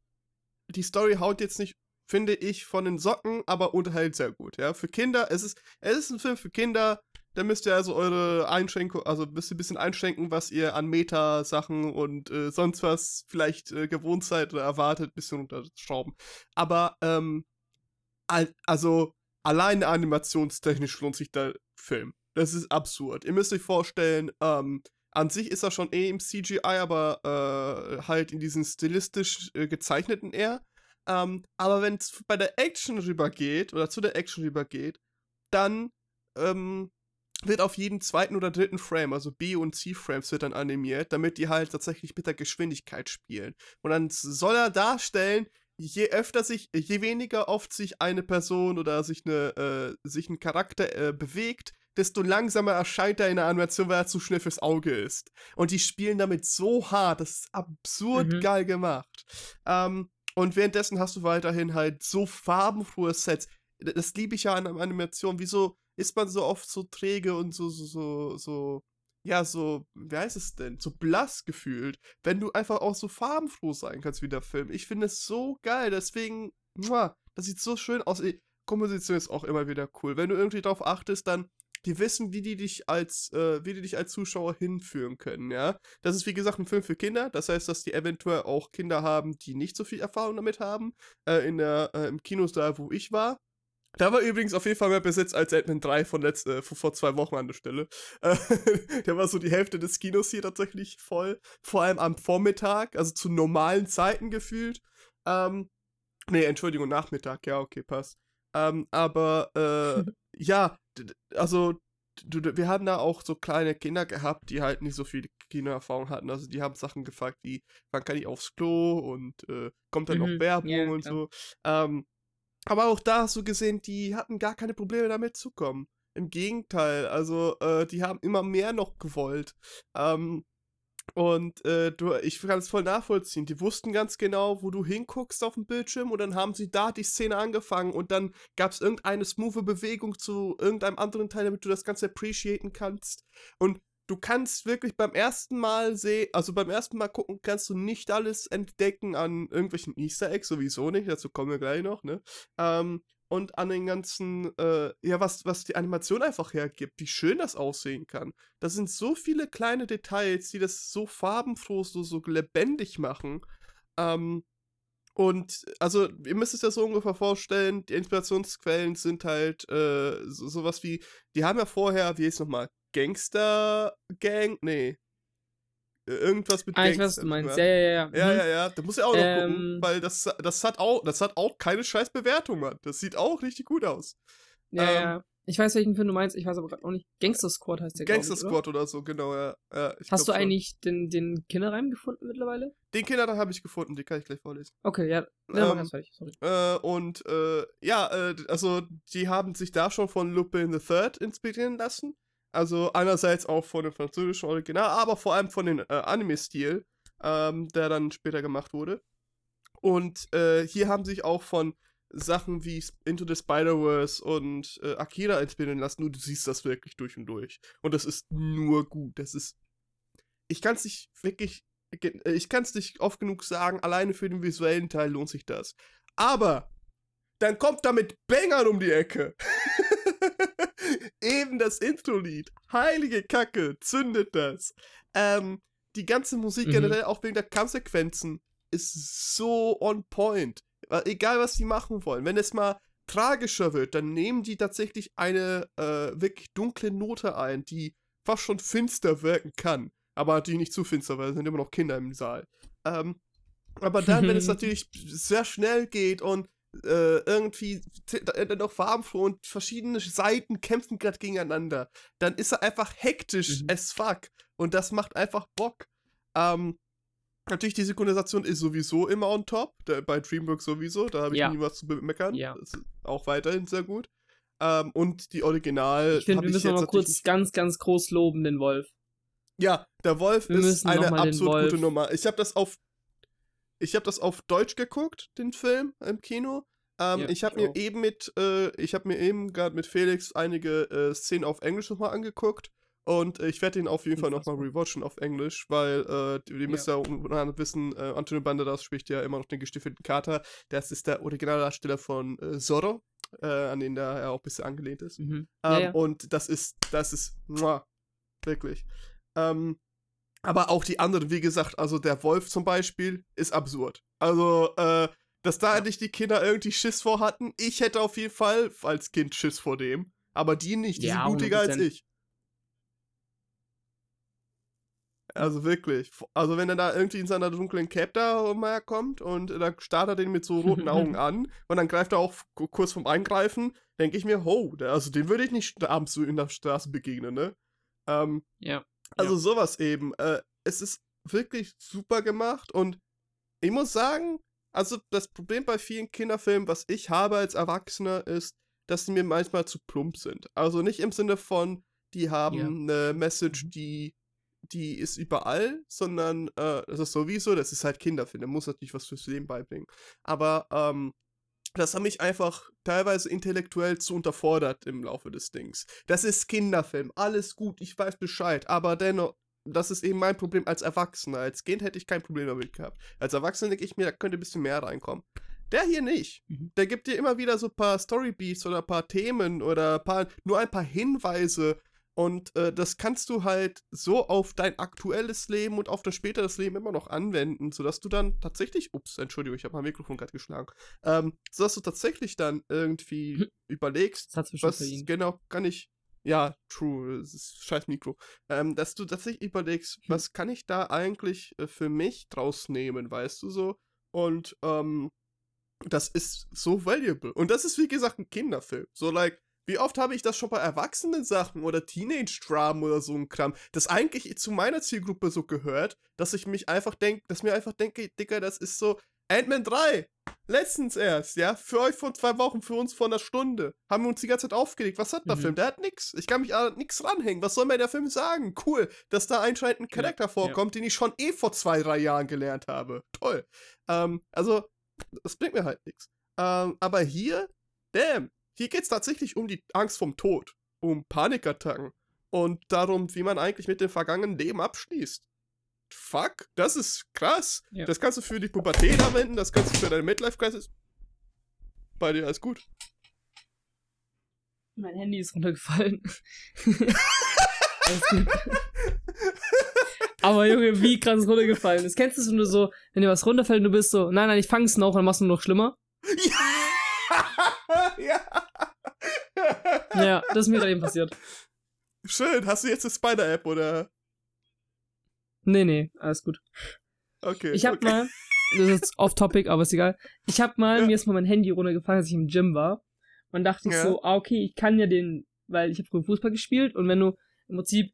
die Story haut jetzt nicht, finde ich, von den Socken, aber unterhält sehr gut, ja. Für Kinder, es ist, es ist ein Film für Kinder, da müsst ihr also eure Einschränkung, also müsst ihr ein bisschen einschränken, was ihr an Meta-Sachen und äh, sonst was vielleicht äh, gewohnt seid oder erwartet, ein bisschen unterschrauben. Aber, ähm, al also, alleine animationstechnisch lohnt sich der Film. Das ist absurd. Ihr müsst euch vorstellen, ähm, an sich ist er schon eh im CGI, aber äh, halt in diesen stilistisch äh, gezeichneten eher. Ähm, aber wenn es bei der Action rübergeht, oder zu der Action rübergeht, dann ähm, wird auf jeden zweiten oder dritten Frame, also B- und C-Frames, wird dann animiert, damit die halt tatsächlich mit der Geschwindigkeit spielen. Und dann soll er darstellen, je öfter sich, je weniger oft sich eine Person oder sich, eine, äh, sich ein Charakter äh, bewegt, desto langsamer erscheint er in der Animation, weil er zu schnell fürs Auge ist. Und die spielen damit so hart, das ist absurd Mhm. geil gemacht. Ähm, und währenddessen hast du weiterhin halt so farbenfrohe Sets. das liebe ich ja an Animation. Wieso ist man so oft so träge und so, so, so, so, ja, so, wie heißt es denn? So blass gefühlt, wenn du einfach auch so farbenfroh sein kannst wie der Film. Ich finde es so geil, deswegen, muah, das sieht so schön aus. Komposition ist auch immer wieder cool. Wenn du irgendwie darauf achtest, dann die wissen, wie die dich als, äh, wie die dich als Zuschauer hinführen können, ja. Das ist wie gesagt ein Film für Kinder, das heißt, dass die eventuell auch Kinder haben, die nicht so viel Erfahrung damit haben. Äh, in der, äh, im Kinosaal, wo ich war, da war übrigens auf jeden Fall mehr Besitz als Ant-Man 3 von letzt, äh, vor zwei Wochen an der Stelle. Äh, der war so die Hälfte des Kinos hier tatsächlich voll. Vor allem am Vormittag, also zu normalen Zeiten gefühlt. Ähm, nee, Entschuldigung, Nachmittag, ja, okay, passt. Ähm, aber, äh, ja, also, wir haben da auch so kleine Kinder gehabt, die halt nicht so viel Kinoerfahrung hatten. Also, die haben Sachen gefragt wie, wann kann ich aufs Klo und äh, kommt dann mhm, noch Werbung ja, und so. Ähm, aber auch da hast du gesehen, die hatten gar keine Probleme damit zu kommen. Im Gegenteil, also äh, die haben immer mehr noch gewollt. Ähm, und äh, du, ich kann es voll nachvollziehen. Die wussten ganz genau, wo du hinguckst auf dem Bildschirm und dann haben sie da die Szene angefangen und dann gab es irgendeine smooth Bewegung zu irgendeinem anderen Teil, damit du das Ganze appreciaten kannst. Und du kannst wirklich beim ersten Mal sehen, also beim ersten Mal gucken, kannst du nicht alles entdecken an irgendwelchen Easter Eggs, sowieso nicht, dazu kommen wir gleich noch, ne? Ähm, und an den ganzen, äh, ja, was, was die Animation einfach hergibt, wie schön das aussehen kann. Das sind so viele kleine Details, die das so farbenfroh, so, so lebendig machen. Ähm, und also, ihr müsst es ja so ungefähr vorstellen, die Inspirationsquellen sind halt äh, so, sowas wie, die haben ja vorher, wie ist nochmal, Gangster Gang? Nee. Irgendwas mit ah, Gangster. Ich weiß, was du meinst. Ja, ja, ja. Ja, ja, mhm. ja. ja. Da muss ich auch noch ähm, gucken, weil das, das, hat auch, das hat auch keine scheiß Bewertung, Mann. Das sieht auch richtig gut aus. Ja, ähm, ja. Ich weiß, welchen Film du meinst, ich weiß aber gerade auch nicht. Gangster Squad heißt der, Gangster ich, Squad oder? oder? so, genau, ja. ja Hast du eigentlich den, den Kinderreim gefunden mittlerweile? Den Kinderreim habe ich gefunden, den kann ich gleich vorlesen. Okay, ja. ja ähm, fertig, sorry. Äh, und, äh, ja, äh, also, die haben sich da schon von Lupin the Third inspirieren lassen. Also einerseits auch von dem französischen Original, aber vor allem von dem äh, Anime-Stil, ähm, der dann später gemacht wurde. Und äh, hier haben sich auch von Sachen wie Into the Spider-Verse und äh, Akira inspirieren lassen. Nur du siehst das wirklich durch und durch. Und das ist nur gut. Das ist. Ich kann es nicht wirklich. Äh, ich kann es nicht oft genug sagen, alleine für den visuellen Teil lohnt sich das. Aber dann kommt da mit Bangern um die Ecke. Eben das Intro-Lied. Heilige Kacke, zündet das. Ähm, die ganze Musik mhm. generell, auch wegen der Kampfsequenzen, ist so on point. Egal, was die machen wollen. Wenn es mal tragischer wird, dann nehmen die tatsächlich eine äh, wirklich dunkle Note ein, die fast schon finster wirken kann. Aber die nicht zu finster, weil es sind immer noch Kinder im Saal. Ähm, aber dann, wenn es natürlich sehr schnell geht und äh, irgendwie dann noch farbenfroh und verschiedene Seiten kämpfen gerade gegeneinander, dann ist er einfach hektisch mhm. as fuck. Und das macht einfach Bock. Ähm, natürlich, die Synchronisation ist sowieso immer on top. Der, bei DreamWorks sowieso, da habe ich ja. nie was zu bemeckern. Ja. Das ist auch weiterhin sehr gut. Ähm, und die Original. Ich finde, wir müssen noch mal kurz ganz, ganz groß loben, den Wolf. Ja, der Wolf wir ist eine absolut gute Nummer. Ich habe das auf ich habe das auf Deutsch geguckt, den Film im Kino. Ähm, ja, ich habe mir eben mit, äh, ich habe mir eben gerade mit Felix einige äh, Szenen auf Englisch nochmal angeguckt. Und äh, ich werde ihn auf jeden Fall nochmal rewatchen auf Englisch, weil äh, die müsst ja unter wissen, äh, Antonio Banderas spricht ja immer noch den gestiefelten Kater. Das ist der Originaldarsteller von äh, Zorro, äh, an den da er auch ein bisschen angelehnt ist. Mhm. Ähm, ja. Und das ist, das ist, muah, wirklich. Ähm, aber auch die anderen, wie gesagt, also der Wolf zum Beispiel, ist absurd. Also, äh, dass da nicht die Kinder irgendwie Schiss vor hatten. Ich hätte auf jeden Fall als Kind Schiss vor dem. Aber die nicht, die ja, sind mutiger 100%. als ich. Also wirklich. Also wenn er da irgendwie in seiner dunklen Cap da mal kommt und da startet er den mit so roten Augen an und dann greift er auch kurz vom Eingreifen, denke ich mir, ho, also den würde ich nicht abends so in der Straße begegnen, ne? Ähm, ja. Also ja. sowas eben. Äh, es ist wirklich super gemacht und ich muss sagen, also das Problem bei vielen Kinderfilmen, was ich habe als Erwachsener, ist, dass sie mir manchmal zu plump sind. Also nicht im Sinne von, die haben yeah. eine Message, mhm. die, die ist überall, sondern äh, das ist sowieso, das ist halt Kinderfilm, der muss natürlich was fürs Leben beibringen. Aber ähm, das hat mich einfach teilweise intellektuell zu unterfordert im Laufe des Dings. Das ist Kinderfilm, alles gut, ich weiß Bescheid, aber dennoch, das ist eben mein Problem als Erwachsener. Als Kind hätte ich kein Problem damit gehabt. Als Erwachsener denke ich mir, da könnte ein bisschen mehr reinkommen. Der hier nicht. Mhm. Der gibt dir immer wieder so ein paar Storybeats oder ein paar Themen oder ein paar, nur ein paar Hinweise. Und äh, das kannst du halt so auf dein aktuelles Leben und auf das späteres Leben immer noch anwenden, sodass du dann tatsächlich, ups, Entschuldigung, ich habe mein Mikrofon gerade geschlagen, ähm, sodass du tatsächlich dann irgendwie Mhm. überlegst, Das was genau kann ich. Ja, true, es ist scheiß Mikro. Ähm, dass du tatsächlich überlegst, Hm. was kann ich da eigentlich äh, für mich draus nehmen, weißt du so? Und ähm, das ist so valuable. Und das ist, wie gesagt, ein Kinderfilm. So, like, wie oft habe ich das schon bei erwachsenen Sachen oder Teenage-Dramen oder so ein Kram, das eigentlich zu meiner Zielgruppe so gehört, dass ich mich einfach denke, dass mir einfach denke, Digga, das ist so Ant-Man 3. Letztens erst, ja, für euch vor zwei Wochen, für uns vor einer Stunde. Haben wir uns die ganze Zeit aufgeregt. Was hat der Mhm. Film? Der hat nix. Ich kann mich an nix ranhängen. Was soll mir der Film sagen? Cool, dass da anscheinend ein Ja, Charakter vorkommt, den ich schon eh vor zwei, drei Jahren gelernt habe. Toll. Ähm, also, das bringt mir halt nichts. Ähm, aber hier, damn, hier geht's tatsächlich um die Angst vom Tod, um Panikattacken und darum, wie man eigentlich mit dem vergangenen Leben abschließt. Fuck, das ist krass. Ja. Das kannst du für die Pubertät anwenden, das kannst du für deine Midlife-Crisis. Bei dir alles gut. Mein Handy ist runtergefallen. Alles gut. Aber Junge, wie krass ist runtergefallen. Das kennst du, wenn du so, wenn dir was runterfällt und du bist so, nein, nein, ich fang's noch und dann machst du nur noch schlimmer. ja. Ja, das ist mir gerade eben passiert. Schön, hast du jetzt eine Spider-App oder? Nee, nee, alles gut. Okay. Ich hab okay. mal, das ist jetzt off-topic, aber ist egal. Ich hab mal, Ja. mir ist mal mein Handy runtergefallen, als ich im Gym war. Und dachte ich Ja. so, ah, okay, ich kann ja den, weil ich habe früher Fußball gespielt und wenn du im Prinzip,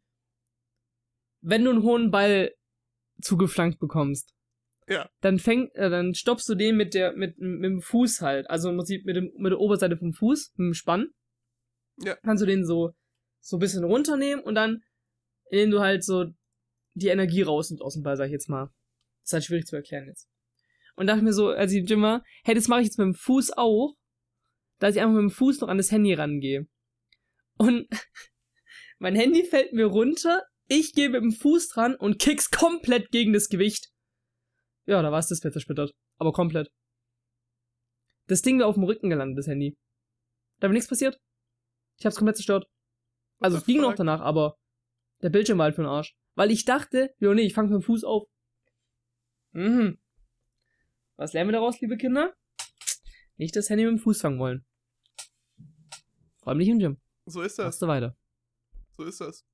wenn du einen hohen Ball zugeflankt bekommst, Ja. dann fäng, äh, dann stoppst du den mit der, mit, mit dem Fuß halt, also im Prinzip mit dem, mit der Oberseite vom Fuß, mit dem Spann. Ja. Kannst du den so, so ein bisschen runternehmen und dann, indem du halt so die Energie rausnimmst aus dem Ball, sag ich jetzt mal. Das ist halt schwierig zu erklären jetzt. Und dachte mir so, als ich im war, hey, das mache ich jetzt mit dem Fuß auch, dass ich einfach mit dem Fuß noch an das Handy rangehe. Und mein Handy fällt mir runter, ich gehe mit dem Fuß dran und kick's komplett gegen das Gewicht. Ja, da war es das Display zersplittert. Aber komplett. Das Ding wäre auf dem Rücken gelandet, das Handy. Da wäre nichts passiert. Ich hab's komplett zerstört. Also es ging noch danach, aber der Bildschirm war halt für den Arsch. Weil ich dachte, jo nee, ich fange mit dem Fuß auf. Mhm. Was lernen wir daraus, liebe Kinder? Nicht das Handy mit dem Fuß fangen wollen. Vor allem nicht im Gym. So ist das. Machst du weiter. So ist das.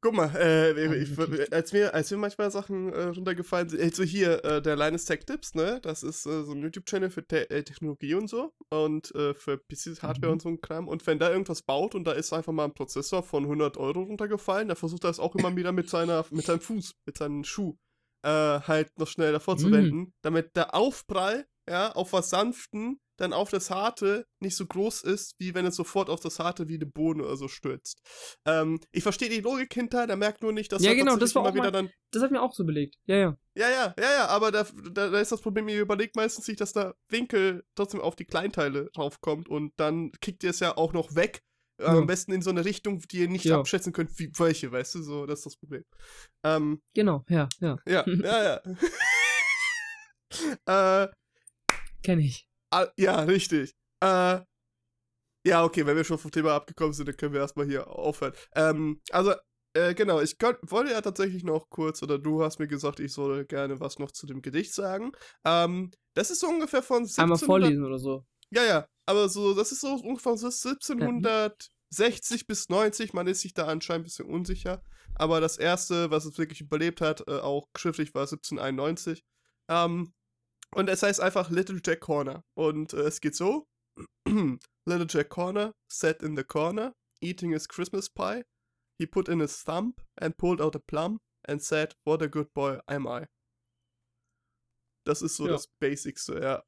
Guck mal, äh, ich, Geschichte. als, mir, als mir manchmal Sachen äh, runtergefallen sind, also hier, äh, der Linus Tech Tips, ne? Das ist äh, so ein YouTube-Channel für Te äh, Technologie und so und äh, für PCs, Hardware Mhm. und so ein Kram. Und wenn da irgendwas baut und da ist einfach mal ein Prozessor von 100 Euro runtergefallen, dann versucht er es auch immer wieder mit seiner, mit seinem Fuß, mit seinem Schuh halt noch schnell davor zu Mhm. wenden, damit der Aufprall, ja, auf was Sanften dann auf das Harte nicht so groß ist, wie wenn es sofort auf das Harte wie eine Bohne oder so stürzt. Ähm, ich verstehe die Logik hinter, der merkt nur nicht, dass Ja, genau, das war immer auch wieder dann. Das hat mir auch so belegt. Ja, ja. Ja, ja, ja, ja, aber da, da, da ist das Problem, ihr überlegt meistens nicht, dass der Winkel trotzdem auf die Kleinteile raufkommt und dann kickt ihr es ja auch noch weg. Äh, Ja. Am besten in so eine Richtung, die ihr nicht Ja. abschätzen könnt, wie welche, weißt du, so, das ist das Problem. Ähm, Genau, ja, ja. ja, ja, ja. äh, Kenn ich. Ah, ja, richtig. Äh, ja, okay, wenn wir schon vom Thema abgekommen sind, dann können wir erstmal hier aufhören. Ähm, also, äh, genau, ich könnt, wollte ja tatsächlich noch kurz, oder du hast mir gesagt, ich soll gerne was noch zu dem Gedicht sagen. Ähm, das ist so ungefähr von 1700... Einmal vorlesen oder so. Ja, ja, aber so, das ist so ungefähr so 1760 bis 90, man ist sich da anscheinend ein bisschen unsicher. Aber das erste, was es wirklich überlebt hat, äh, auch schriftlich war 1791. Ähm, und es heißt einfach Little Jack Corner. Und äh, es geht so: Little Jack Corner sat in the corner, eating his Christmas pie. He put in his thumb and pulled out a plum and said, What a good boy am I. Das ist so Ja. das Basicste, ja.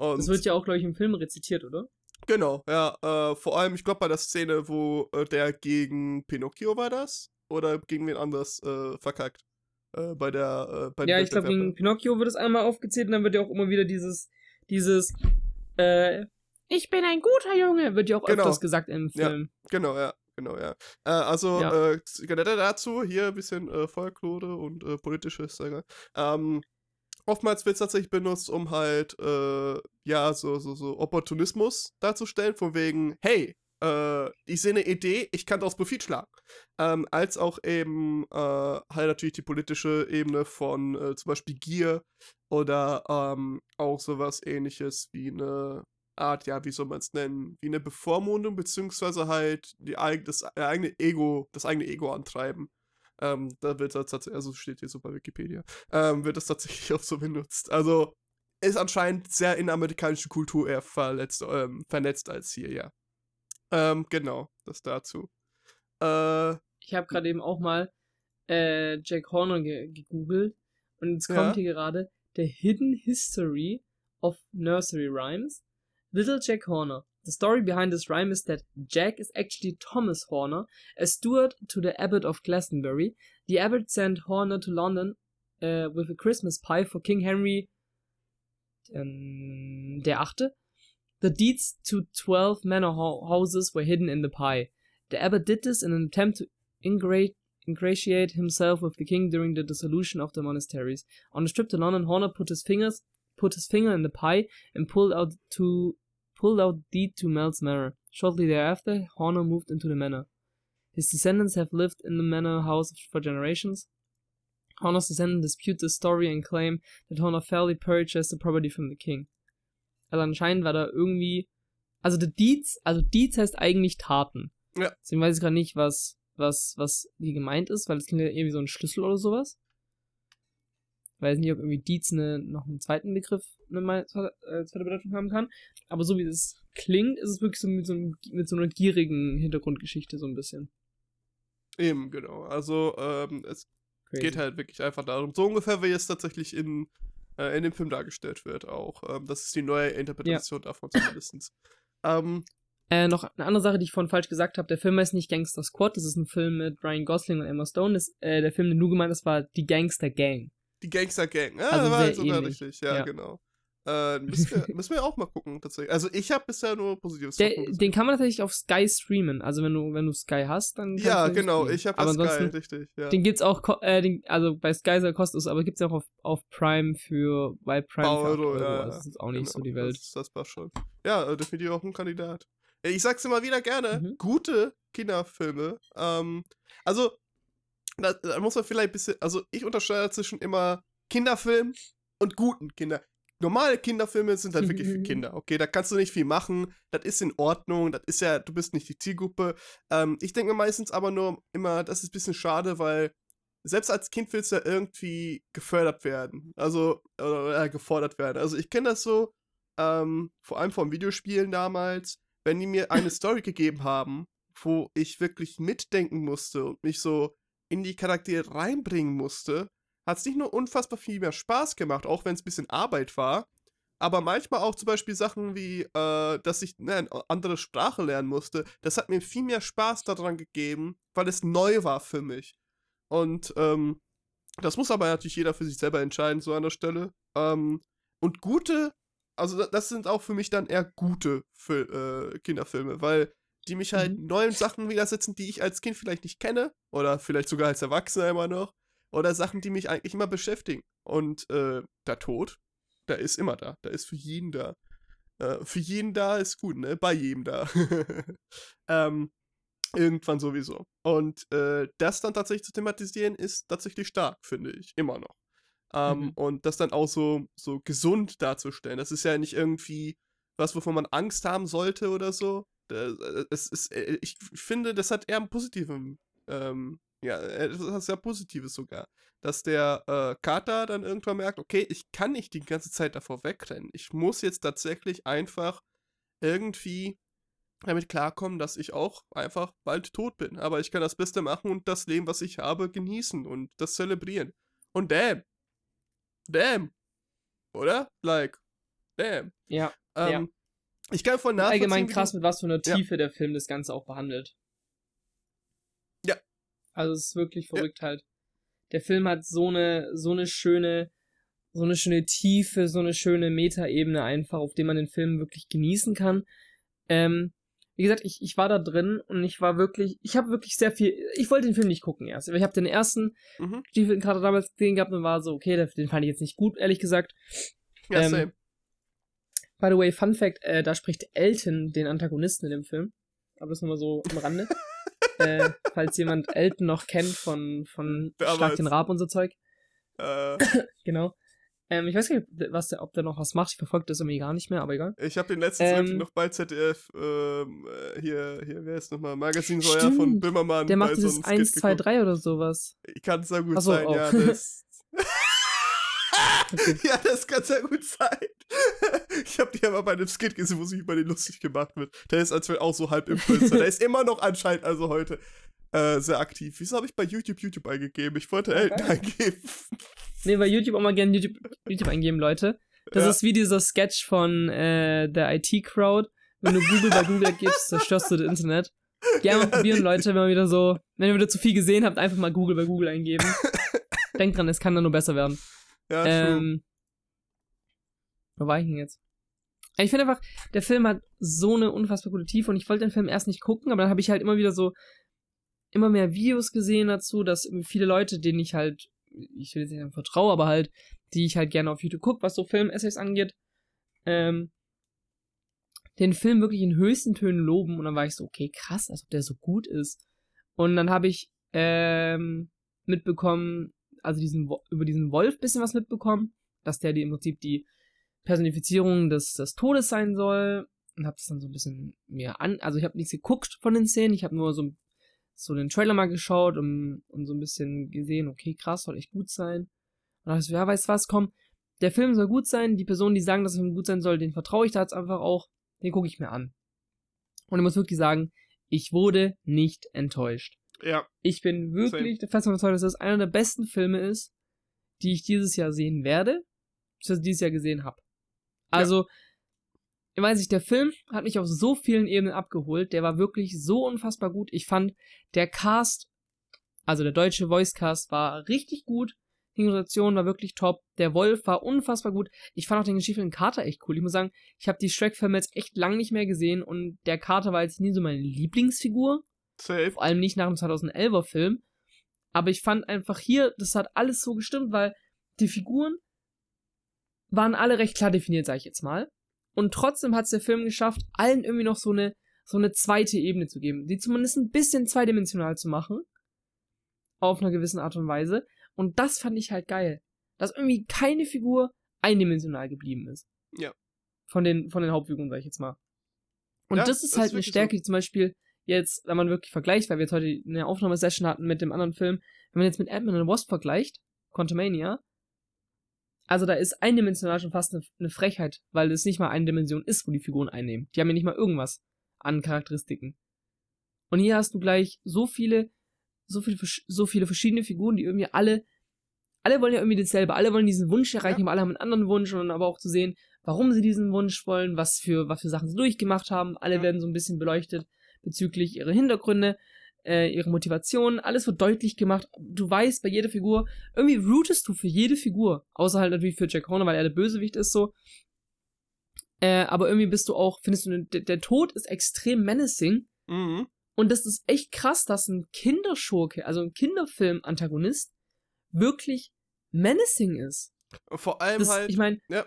Und Das wird ja auch, glaube ich, im Film rezitiert, oder? Genau, ja. Äh, vor allem, ich glaube, bei der Szene, wo äh, der gegen Pinocchio war das? Oder gegen wen anders äh, verkackt? Äh, bei der. Äh, bei Ja, ich glaube, gegen Pinocchio wird es einmal aufgezählt und dann wird ja auch immer wieder dieses, dieses, äh, ich bin ein guter Junge, wird ja auch Genau. öfters gesagt im Ja. Film. Genau, ja. Genau, ja. Äh, also, Ja. äh, generell dazu, hier ein bisschen äh, Folklore und äh, ich mal. ähm, Oftmals wird es tatsächlich benutzt, um halt, äh, ja, so, so, so Opportunismus darzustellen, von wegen, hey, äh, ich sehe eine Idee, ich kann daraus Profit schlagen. Ähm, als auch eben äh, halt natürlich die politische Ebene von äh, zum Beispiel Gier oder ähm, auch sowas ähnliches wie eine Art, ja, wie soll man es nennen, wie eine Bevormundung, beziehungsweise halt die, das eigene Ego, das eigene Ego antreiben. Ähm, da wird das tatsächlich, also steht hier so bei Wikipedia, ähm, wird das tatsächlich auch so benutzt. Also ist anscheinend sehr in der amerikanischen Kultur eher verletzt, ähm, vernetzt als hier, ja. Ähm, genau, das dazu. Äh, Ich habe gerade eben auch mal äh, Jack Horner ge gegoogelt und jetzt Ja. kommt hier gerade The Hidden History of Nursery Rhymes. Little Jack Horner. The story behind this rhyme is that Jack is actually Thomas Horner, a steward to the abbot of Glastonbury. The abbot sent Horner to London uh, with a Christmas pie for King Henry ähm, der Achte. The deeds to 12 manor ho- houses were hidden in the pie. The abbot did this in an attempt to ingratiate himself with the king during the dissolution of the monasteries. On a trip to London, Horner put his fingers put his finger in the pie and pulled out to pulled out deed to Mel's manor. Shortly thereafter, Horner moved into the manor. His descendants have lived in the manor house for generations. Horner's descendants dispute this story and claim that Horner fairly purchased the property from the king. Also anscheinend war da irgendwie, also the Deeds, also Deeds heißt eigentlich Taten. Ja. Deswegen weiß ich gerade nicht, was, was, was hier gemeint ist, weil das klingt ja irgendwie so ein Schlüssel oder sowas. Ich weiß nicht, ob irgendwie Deeds eine, noch einen zweiten Begriff, eine äh, zweite Bedeutung haben kann. Aber so wie es klingt, ist es wirklich so mit so, einem, mit so einer gierigen Hintergrundgeschichte so ein bisschen. eben, genau. Also, ähm, es Crazy. geht halt wirklich einfach darum, so ungefähr wie es tatsächlich in, äh, in dem Film dargestellt wird auch. Ähm, das ist die neue Interpretation davon zumindest. Ähm, Äh, noch eine andere Sache, die ich vorhin falsch gesagt habe. Der Film heißt nicht Gangster Squad, das ist ein Film mit Ryan Gosling und Emma Stone. Das, äh, der Film, den du gemeint hast, war Die Gangster Gang. die Gangster Gang. Ja, Also das war sehr sogar ähnlich. richtig, ja, Ja. genau. Äh, müssen, wir, müssen wir auch mal gucken, tatsächlich. Also ich habe bisher nur positives Der, den kann man tatsächlich auf Sky streamen. Also wenn du, wenn du Sky hast, dann Ja, genau, ich habe geil, ansonsten, richtig, ja. den gibt's auch, äh, den, also bei Sky soll kostenlos, aber gibt's auch auf, auf Prime für, bei Prime Paar für 8 Euro, Euro. ja, Also das ist auch nicht so genau, die Welt. Das, das passt schon. Ja, äh, definitiv auch ein Kandidat. Ich sag's immer wieder gerne, Mhm. gute Kinderfilme. Ähm, also, da, da muss man vielleicht ein bisschen, also ich unterscheide zwischen immer Kinderfilm und guten Kinder. Normale Kinderfilme sind halt wirklich für Kinder, okay? Da kannst du nicht viel machen, das ist in Ordnung, das ist ja, du bist nicht die Zielgruppe. Ähm, ich denke mir meistens aber nur immer, das ist ein bisschen schade, weil selbst als Kind willst du ja irgendwie gefördert werden. Also, oder, oder gefordert werden. Also ich kenne das so, ähm, vor allem von Videospielen damals, wenn die mir eine Story gegeben haben, wo ich wirklich mitdenken musste und mich so in die Charaktere reinbringen musste, hat es nicht nur unfassbar viel mehr Spaß gemacht, auch wenn es ein bisschen Arbeit war, aber manchmal auch zum Beispiel Sachen wie, äh, dass ich ne, eine andere Sprache lernen musste. Das hat mir viel mehr Spaß daran gegeben, weil es neu war für mich. Und ähm, das muss aber natürlich jeder für sich selber entscheiden, so an der Stelle. Ähm, und gute, also da- das sind auch für mich dann eher gute Fil äh, Kinderfilme, weil die mich halt Mhm. neuen Sachen widersetzen, die ich als Kind vielleicht nicht kenne oder vielleicht sogar als Erwachsener immer noch oder Sachen, die mich eigentlich immer beschäftigen. Und äh, der Tod, der ist immer da, der ist für jeden da. Äh, für jeden da ist gut, ne? Bei jedem da. ähm, irgendwann sowieso. Und äh, das dann tatsächlich zu thematisieren, ist tatsächlich stark, finde ich. Immer noch. Ähm, Mhm. Und das dann auch so, so gesund darzustellen. Das ist ja nicht irgendwie was, wovon man Angst haben sollte oder so. Da- äh, Es ist, äh, ich finde, das hat eher einen positiven, ähm, ja, äh, das hat sehr Positives sogar. Dass der äh, Kater dann irgendwann merkt, okay, ich kann nicht die ganze Zeit davor wegrennen. Ich muss jetzt tatsächlich einfach irgendwie damit klarkommen, dass ich auch einfach bald tot bin. Aber ich kann das Beste machen und das Leben, was ich habe, genießen und das zelebrieren. Und damn. Damn. Oder? Like. Damn. Ja. Ähm, Ja. Ich kann von nachvollziehen, Allgemein krass, mit was für einer Ja. Tiefe der Film das Ganze auch behandelt. Ja. Also es ist wirklich Ja. verrückt halt. Der Film hat so eine, so eine schöne, so eine schöne Tiefe, so eine schöne Metaebene einfach, auf dem man den Film wirklich genießen kann. Ähm, wie gesagt, ich, ich war da drin und ich war wirklich, ich habe wirklich sehr viel, ich wollte den Film nicht gucken erst. Ich habe den ersten mhm. Stiefelkater damals gesehen gehabt und war so, okay, den fand ich jetzt nicht gut, ehrlich gesagt. Ja, ähm, same. By the way, Fun Fact, äh, da spricht Elton den Antagonisten in dem Film. Aber das nur mal so am Rande. äh, falls jemand Elton noch kennt von, von Schlag den Rab und so Zeug. Äh. genau. Ähm, ich weiß nicht, was der, ob der noch was macht. Ich verfolge das irgendwie gar nicht mehr, aber egal. Ich habe den letzten ähm, noch bei ZDF, ähm, äh, hier, hier, wer ist nochmal? Magazin Säuer von Böhmermann. Der macht dieses so 1, 2, 3 oder sowas. Kann es ja gut so, sein, oh. ja. Das, ja, das kann sehr gut sein. Ich habe die aber bei einem Skit gesehen, wo sich über den lustig gemacht wird. Der ist als auch so halb Influencer. Der ist immer noch anscheinend, also heute, äh, sehr aktiv. Wieso habe ich bei YouTube YouTube eingegeben? Ich wollte Elton okay. eingeben. Nee, bei YouTube auch mal gerne YouTube, YouTube eingeben, Leute. Das ja. ist wie dieser Sketch von äh, der IT-Crowd. Wenn du Google bei Google gibst, zerstörst du das Internet. Gerne mal ja, probieren, Leute, wenn man wieder so, wenn ihr wieder zu viel gesehen habt, einfach mal Google bei Google eingeben. Denkt dran, es kann dann nur besser werden. Ja, ähm, wo war ich denn jetzt? Ich finde einfach, der Film hat so eine unfassbar gute Tiefe und ich wollte den Film erst nicht gucken, aber dann habe ich halt immer wieder so immer mehr Videos gesehen dazu, dass viele Leute, denen ich halt, ich will jetzt nicht vertraue, aber halt, die ich halt gerne auf YouTube gucke, was so Film-Essays angeht, ähm, den Film wirklich in höchsten Tönen loben und dann war ich so, okay, krass, als ob der so gut ist. Und dann habe ich ähm, mitbekommen, also diesen, über diesen Wolf bisschen was mitbekommen, dass der die im Prinzip die Personifizierung des, des Todes sein soll. Und habe das dann so ein bisschen mehr an. Also ich habe nichts geguckt von den Szenen, ich habe nur so, so den Trailer mal geschaut und, und so ein bisschen gesehen, okay, krass, soll echt gut sein. Und dann habe ich so, ja, weißt was, komm, der Film soll gut sein, die Personen, die sagen, dass der Film gut sein soll, den vertraue ich da jetzt einfach auch, den gucke ich mir an. Und ich muss wirklich sagen, ich wurde nicht enttäuscht. Ja. Ich bin wirklich der festen Überzeugung, dass das einer der besten Filme ist, die ich dieses Jahr sehen werde, beziehungsweise dieses Jahr gesehen habe. Also, ja. ich weiß nicht, der Film hat mich auf so vielen Ebenen abgeholt. Der war wirklich so unfassbar gut. Ich fand, der Cast, also der deutsche Voicecast, war richtig gut. Die Moderation war wirklich top. Der Wolf war unfassbar gut. Ich fand auch den gestiefelten Kater echt cool. Ich muss sagen, ich habe die Shrek-Filme jetzt echt lang nicht mehr gesehen und der Kater war jetzt nie so meine Lieblingsfigur. Safe. Vor allem nicht nach dem 2011er Film. Aber ich fand einfach hier, das hat alles so gestimmt, weil die Figuren waren alle recht klar definiert, sag ich jetzt mal. Und trotzdem hat es der Film geschafft, allen irgendwie noch so eine, so eine zweite Ebene zu geben, die zumindest ein bisschen zweidimensional zu machen. Auf einer gewissen Art und Weise. Und das fand ich halt geil. Dass irgendwie keine Figur eindimensional geblieben ist. Ja. Von den, von den Hauptfiguren, sag ich jetzt mal. Und ja, das ist das halt ist eine Stärke, die zum Beispiel jetzt, wenn man wirklich vergleicht, weil wir jetzt heute eine Aufnahmesession hatten mit dem anderen Film, wenn man jetzt mit Ant-Man und Wasp vergleicht, Quantumania, also da ist eindimensional schon fast eine, eine, Frechheit, weil es nicht mal eine Dimension ist, wo die Figuren einnehmen. Die haben ja nicht mal irgendwas an Charakteristiken. Und hier hast du gleich so viele, so viele, so viele verschiedene Figuren, die irgendwie alle, alle wollen ja irgendwie dasselbe, alle wollen diesen Wunsch erreichen, ja. aber alle haben einen anderen Wunsch und aber auch zu sehen, warum sie diesen Wunsch wollen, was für, was für Sachen sie durchgemacht haben. Alle ja. werden so ein bisschen beleuchtet bezüglich ihrer Hintergründe, äh, ihre Motivation, alles wird deutlich gemacht. Du weißt bei jeder Figur, irgendwie rootest du für jede Figur, außer halt natürlich für Jack Horner, weil er der Bösewicht ist so. Äh, aber irgendwie bist du auch, findest du, der, der Tod ist extrem menacing. Mhm. Und das ist echt krass, dass ein Kinderschurke, also ein Kinderfilm-Antagonist, wirklich menacing ist. Vor allem das, halt. Ich meine, ja.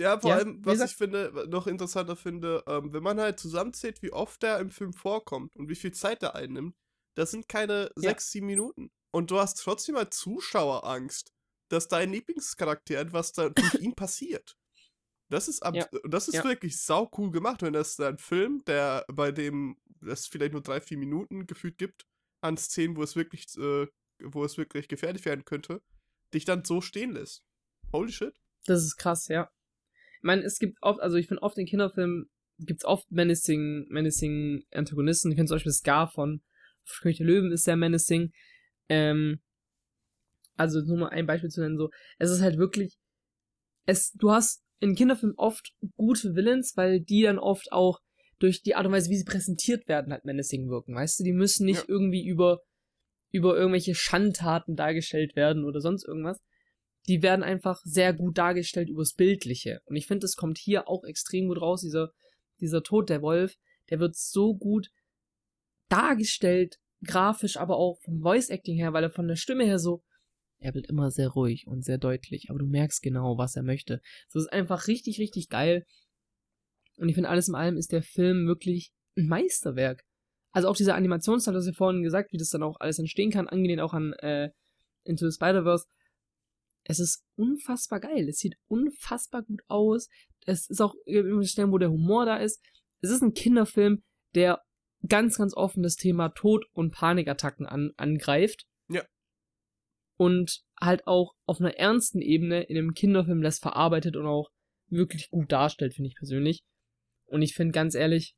Ja, vor ja, allem, was ich finde, noch interessanter finde, ähm, wenn man halt zusammenzählt, wie oft der im Film vorkommt und wie viel Zeit der einnimmt, das sind keine ja. sechs, sieben Minuten. Und du hast trotzdem als Zuschauer Angst, dass dein Lieblingscharakter etwas da durch ihn passiert. Das ist, ab, ja. das ist ja. wirklich sau cool gemacht, wenn das ein Film, der bei dem es vielleicht nur drei, vier Minuten gefühlt gibt, an Szenen, wo es wirklich, äh, wo es wirklich gefährlich werden könnte, dich dann so stehen lässt. Holy shit. Das ist krass, ja. Ich meine, es gibt oft, also ich finde oft in Kinderfilmen gibt es oft menacing, menacing Antagonisten. Ich finde zum Beispiel Scar von König der Löwen ist sehr menacing. Ähm, also nur mal ein Beispiel zu nennen, so, es ist halt wirklich, es, du hast in Kinderfilmen oft gute Villains, weil die dann oft auch durch die Art und Weise, wie sie präsentiert werden, halt menacing wirken, weißt du? Die müssen nicht ja. irgendwie über, über irgendwelche Schandtaten dargestellt werden oder sonst irgendwas. Die werden einfach sehr gut dargestellt übers Bildliche. Und ich finde, das kommt hier auch extrem gut raus. Dieser, dieser Tod der Wolf, der wird so gut dargestellt, grafisch, aber auch vom Voice Acting her, weil er von der Stimme her so, er wird immer sehr ruhig und sehr deutlich, aber du merkst genau, was er möchte. Das ist einfach richtig, richtig geil. Und ich finde, alles in allem ist der Film wirklich ein Meisterwerk. Also auch dieser Animationsteil, das ihr vorhin gesagt, wie das dann auch alles entstehen kann, angelehnt auch an äh, Into the Spider-Verse. Es ist unfassbar geil. Es sieht unfassbar gut aus. Es ist auch immer Stellen, wo der Humor da ist. Es ist ein Kinderfilm, der ganz, ganz offen das Thema Tod und Panikattacken an, angreift. Ja. Und halt auch auf einer ernsten Ebene in einem Kinderfilm das verarbeitet und auch wirklich gut darstellt, finde ich persönlich. Und ich finde ganz ehrlich,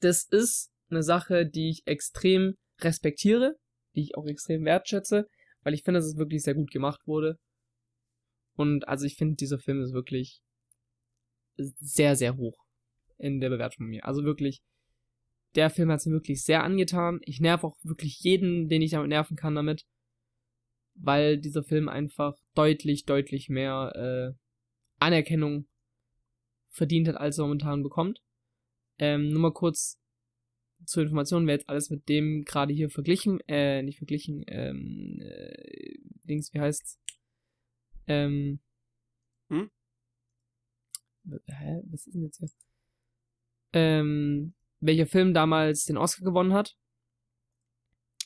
das ist eine Sache, die ich extrem respektiere, die ich auch extrem wertschätze, weil ich finde, dass es wirklich sehr gut gemacht wurde. Und also ich finde, dieser Film ist wirklich sehr, sehr hoch in der Bewertung von mir. Also wirklich, der Film hat es mir wirklich sehr angetan. Ich nerv auch wirklich jeden, den ich damit nerven kann damit. Weil dieser Film einfach deutlich, deutlich mehr äh, Anerkennung verdient hat, als er momentan bekommt. Ähm, nur mal kurz zur Information, wer jetzt alles mit dem gerade hier verglichen, äh, nicht verglichen, ähm, äh, Dings, wie heißt's? Ähm, hm? Hä? Was ist denn jetzt hier? Ähm, welcher Film damals den Oscar gewonnen hat?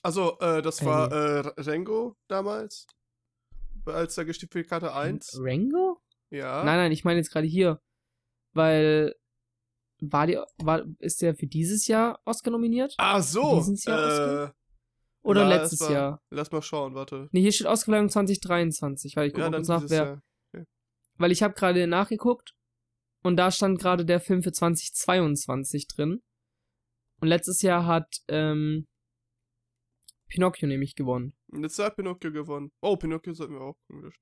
Also, äh, das war äh, Rengo damals. Als der gestiefelte Karte 1. Rango? Ja. Nein, nein, ich meine jetzt gerade hier. Weil war die, war, ist der für dieses Jahr Oscar nominiert? Ah, so. Dieses Jahr äh, Oscar? Oder ja, letztes lass mal, Jahr? Lass mal schauen, warte. Nee, hier steht Oscarverleihung 2023, weil ich gucke Ja, nach, wer. Jahr. Weil ich habe gerade nachgeguckt und da stand gerade der Film für 2022 drin. Und letztes Jahr hat ähm, Pinocchio nämlich gewonnen. Und jetzt hat Pinocchio gewonnen. Oh, Pinocchio sollten wir auch gucken.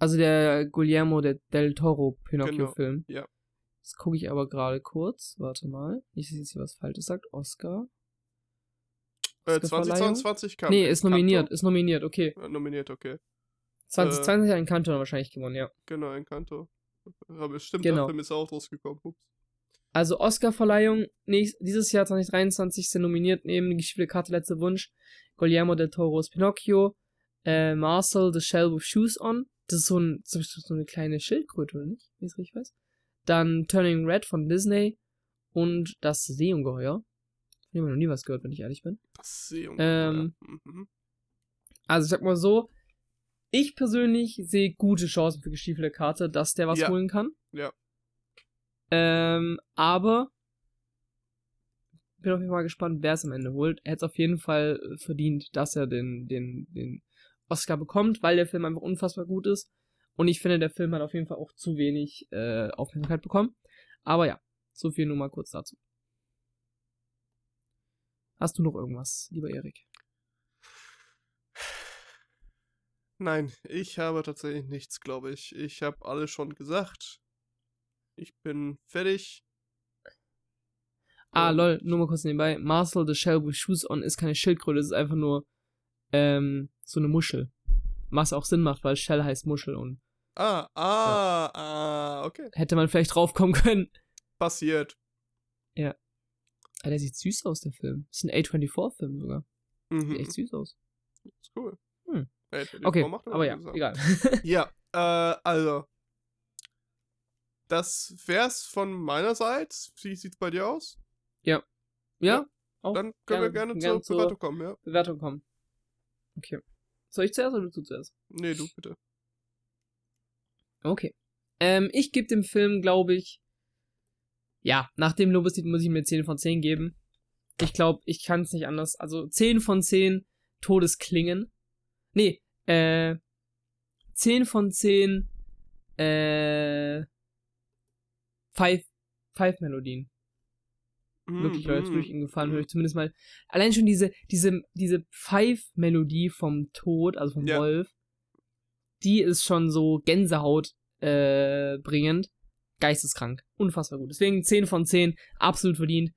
Also der Guillermo de, del Toro Pinocchio-Film. ja. Das gucke ich aber gerade kurz. Warte mal. Ich jetzt hier was Falsches sagt. Oscar. Äh, Oscarverleihung? 2022 kam. nee, ist nominiert. Encanto. Ist nominiert, okay. Äh, nominiert, okay. 2020 hat Encanto wahrscheinlich gewonnen, ja. Genau, Encanto. Aber stimmt, Genau. der Film ist auch rausgekommen. Ups. Also Oscar-Verleihung dieses Jahr 2023 sind nominiert neben die Geschichte Karte Letzter Wunsch, Guillermo del Toro's Pinocchio, äh, Marcel the Shell with Shoes On. Das ist so, ein, so eine kleine Schildkröte, oder nicht? Wie ich es richtig weiß. Dann Turning Red von Disney und das Seeungeheuer. Von dem habe noch nie was gehört, wenn ich ehrlich bin. Das Sehung. Ähm, mhm. Also ich sag mal so, ich persönlich sehe gute Chancen für gestiefelte Karte, dass der was Ja. holen kann. Ja. Ähm, aber bin auf jeden Fall gespannt, wer es am Ende holt. Er hätte es auf jeden Fall verdient, dass er den, den, den Oscar bekommt, weil der Film einfach unfassbar gut ist. Und ich finde, der Film hat auf jeden Fall auch zu wenig äh, Aufmerksamkeit bekommen. Aber ja, so viel nur mal kurz dazu. Hast du noch irgendwas, lieber Erik? Nein, ich habe tatsächlich nichts, glaube ich. Ich habe alles schon gesagt. Ich bin fertig. Ah, lol, nur mal kurz nebenbei. Marcel the Shell with Shoes On ist keine Schildkröte, es ist einfach nur ähm, so eine Muschel. Was auch Sinn macht, weil Shell heißt Muschel und Ah, ah, ah, okay. hätte man vielleicht draufkommen können. Passiert. Ah, der sieht süß aus, der Film. Das ist ein A24-Film sogar. Sieht Mhm. echt süß aus. Ist cool. Hm. Ey, die Okay, Frau macht aber ja, Sachen. egal. Ja, äh, also. Das wär's von meinerseits. Wie sieht's bei dir aus? ja, Ja, auch Dann können wir gerne, gerne zur Bewertung kommen, ja. Bewertung kommen. Okay. Soll ich zuerst oder du zuerst? Nee, du bitte. Okay. Ähm, ich gebe dem Film, glaube ich, ja, nach dem Lobeslied muss ich mir 10 von 10 geben. Ich glaube, ich kann es nicht anders. Also 10 von 10 Todesklingen. Nee, äh, 10 von 10 äh, Five, Five Melodien. Wirklich, Mhm, würde ich Ihnen gefallen, mhm. würde ich zumindest mal. Allein schon diese, diese, diese Pfeif-Melodie vom Tod, also vom Ja. Wolf, die ist schon so Gänsehaut äh, bringend. Geisteskrank. Unfassbar gut. Deswegen 10 von 10, absolut verdient.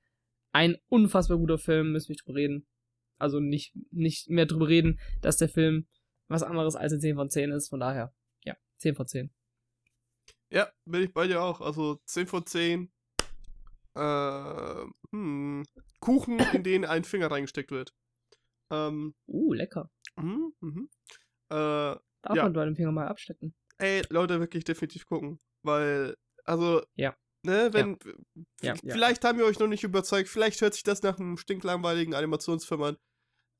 Ein unfassbar guter Film, müssen wir nicht drüber reden. Also nicht, nicht mehr drüber reden, dass der Film was anderes als eine 10 von 10 ist. Von daher, ja, 10 von 10. Ja, bin ich bei dir auch. Also 10 von 10. Äh, hm, Kuchen, in den ein Finger reingesteckt wird. Ähm, Uh, lecker. mhm, mhm. Äh, Darf Ja. man deinen Finger mal abstecken? ey, Leute, wirklich definitiv gucken. Weil, also, Ja. ne, wenn, ja. vielleicht haben wir euch noch nicht überzeugt, vielleicht hört sich das nach einem stinklangweiligen Animationsfilm an.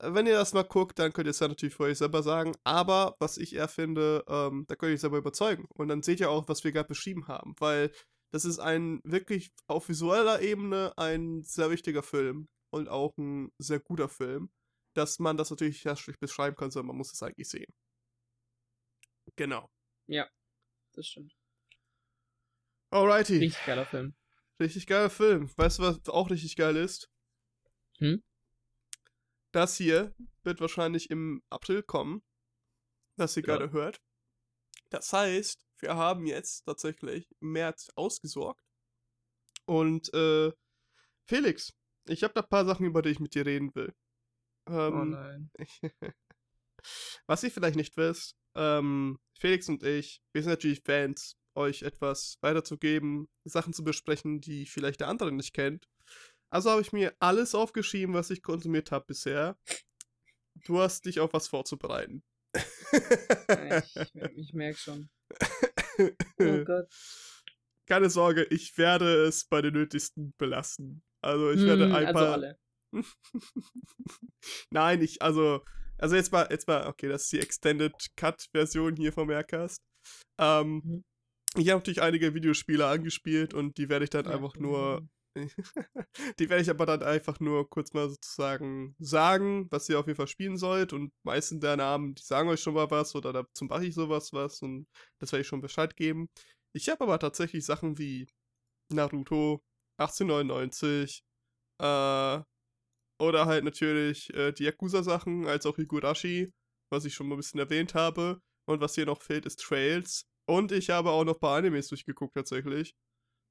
Äh, Wenn ihr das mal guckt, dann könnt ihr es ja natürlich für euch selber sagen. Aber was ich eher finde, ähm, da könnt ihr euch selber überzeugen. Und dann seht ihr auch, was wir gerade beschrieben haben. Weil das ist ein wirklich auf visueller Ebene ein sehr wichtiger Film. Und auch ein sehr guter Film. Dass man das natürlich ja schlecht beschreiben kann, sondern man muss es eigentlich sehen. Genau. Das stimmt. Alrighty. Richtig geiler Film. Richtig geiler Film. Weißt du, was auch richtig geil ist? Hm? Das hier wird wahrscheinlich im April kommen, das ihr Ja. gerade hört. Das heißt, wir haben jetzt tatsächlich im März ausgesorgt. Und äh, Felix, ich habe da ein paar Sachen, über die ich mit dir reden will. oh Ähm, nein. was ihr vielleicht nicht wisst, ähm, Felix und ich, wir sind natürlich Fans, euch etwas weiterzugeben, Sachen zu besprechen, die vielleicht der andere nicht kennt. Also habe ich mir alles aufgeschrieben, was ich konsumiert habe bisher. Du hast dich auf was vorzubereiten. Ich, ich merke schon. Oh Gott. Keine Sorge, ich werde es bei den Nötigsten belassen. Also ich werde Hm, ein also paar. alle. Nein, ich, also, also jetzt mal, jetzt mal, okay, das ist die Extended Cut-Version hier vom Aircast. Ähm, Mhm. ich habe natürlich einige Videospiele angespielt und die werde ich dann Ja, einfach nur, die werde ich aber dann einfach nur kurz mal sozusagen sagen, was ihr auf jeden Fall spielen sollt und meistens der Namen, die sagen euch schon mal was oder dazu mache ich sowas was und das werde ich schon Bescheid geben. Ich habe aber tatsächlich Sachen wie Naruto, 1899, äh, oder halt natürlich äh, die Yakuza-Sachen, als auch Higurashi, was ich schon mal ein bisschen erwähnt habe. Und was hier noch fehlt, ist Trails. Und ich habe auch noch ein paar Animes durchgeguckt, tatsächlich.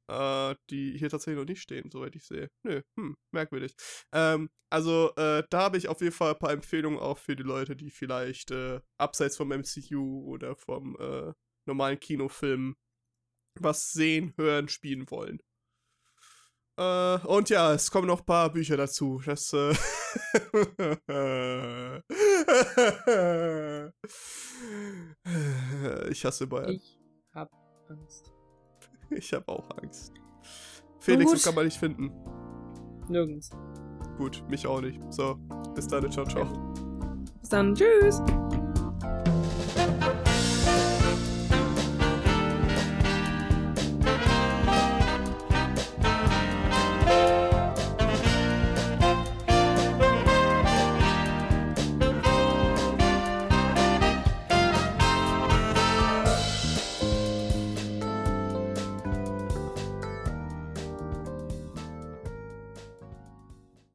Äh, die hier tatsächlich noch nicht stehen, soweit ich sehe. Nö, hm, merkwürdig. Ähm, also, äh, da habe ich auf jeden Fall ein paar Empfehlungen auch für die Leute, die vielleicht äh, abseits vom MCU oder vom äh, normalen Kinofilm was sehen, hören, spielen wollen. Äh, und ja, es kommen noch ein paar Bücher dazu. Das, äh ich hasse Bayern. Ich hab Angst. Ich habe auch Angst. Felix, wo kann man dich finden? Nirgends. Gut, mich auch nicht. So, bis dann, ciao, ciao. Bis dann. Tschüss.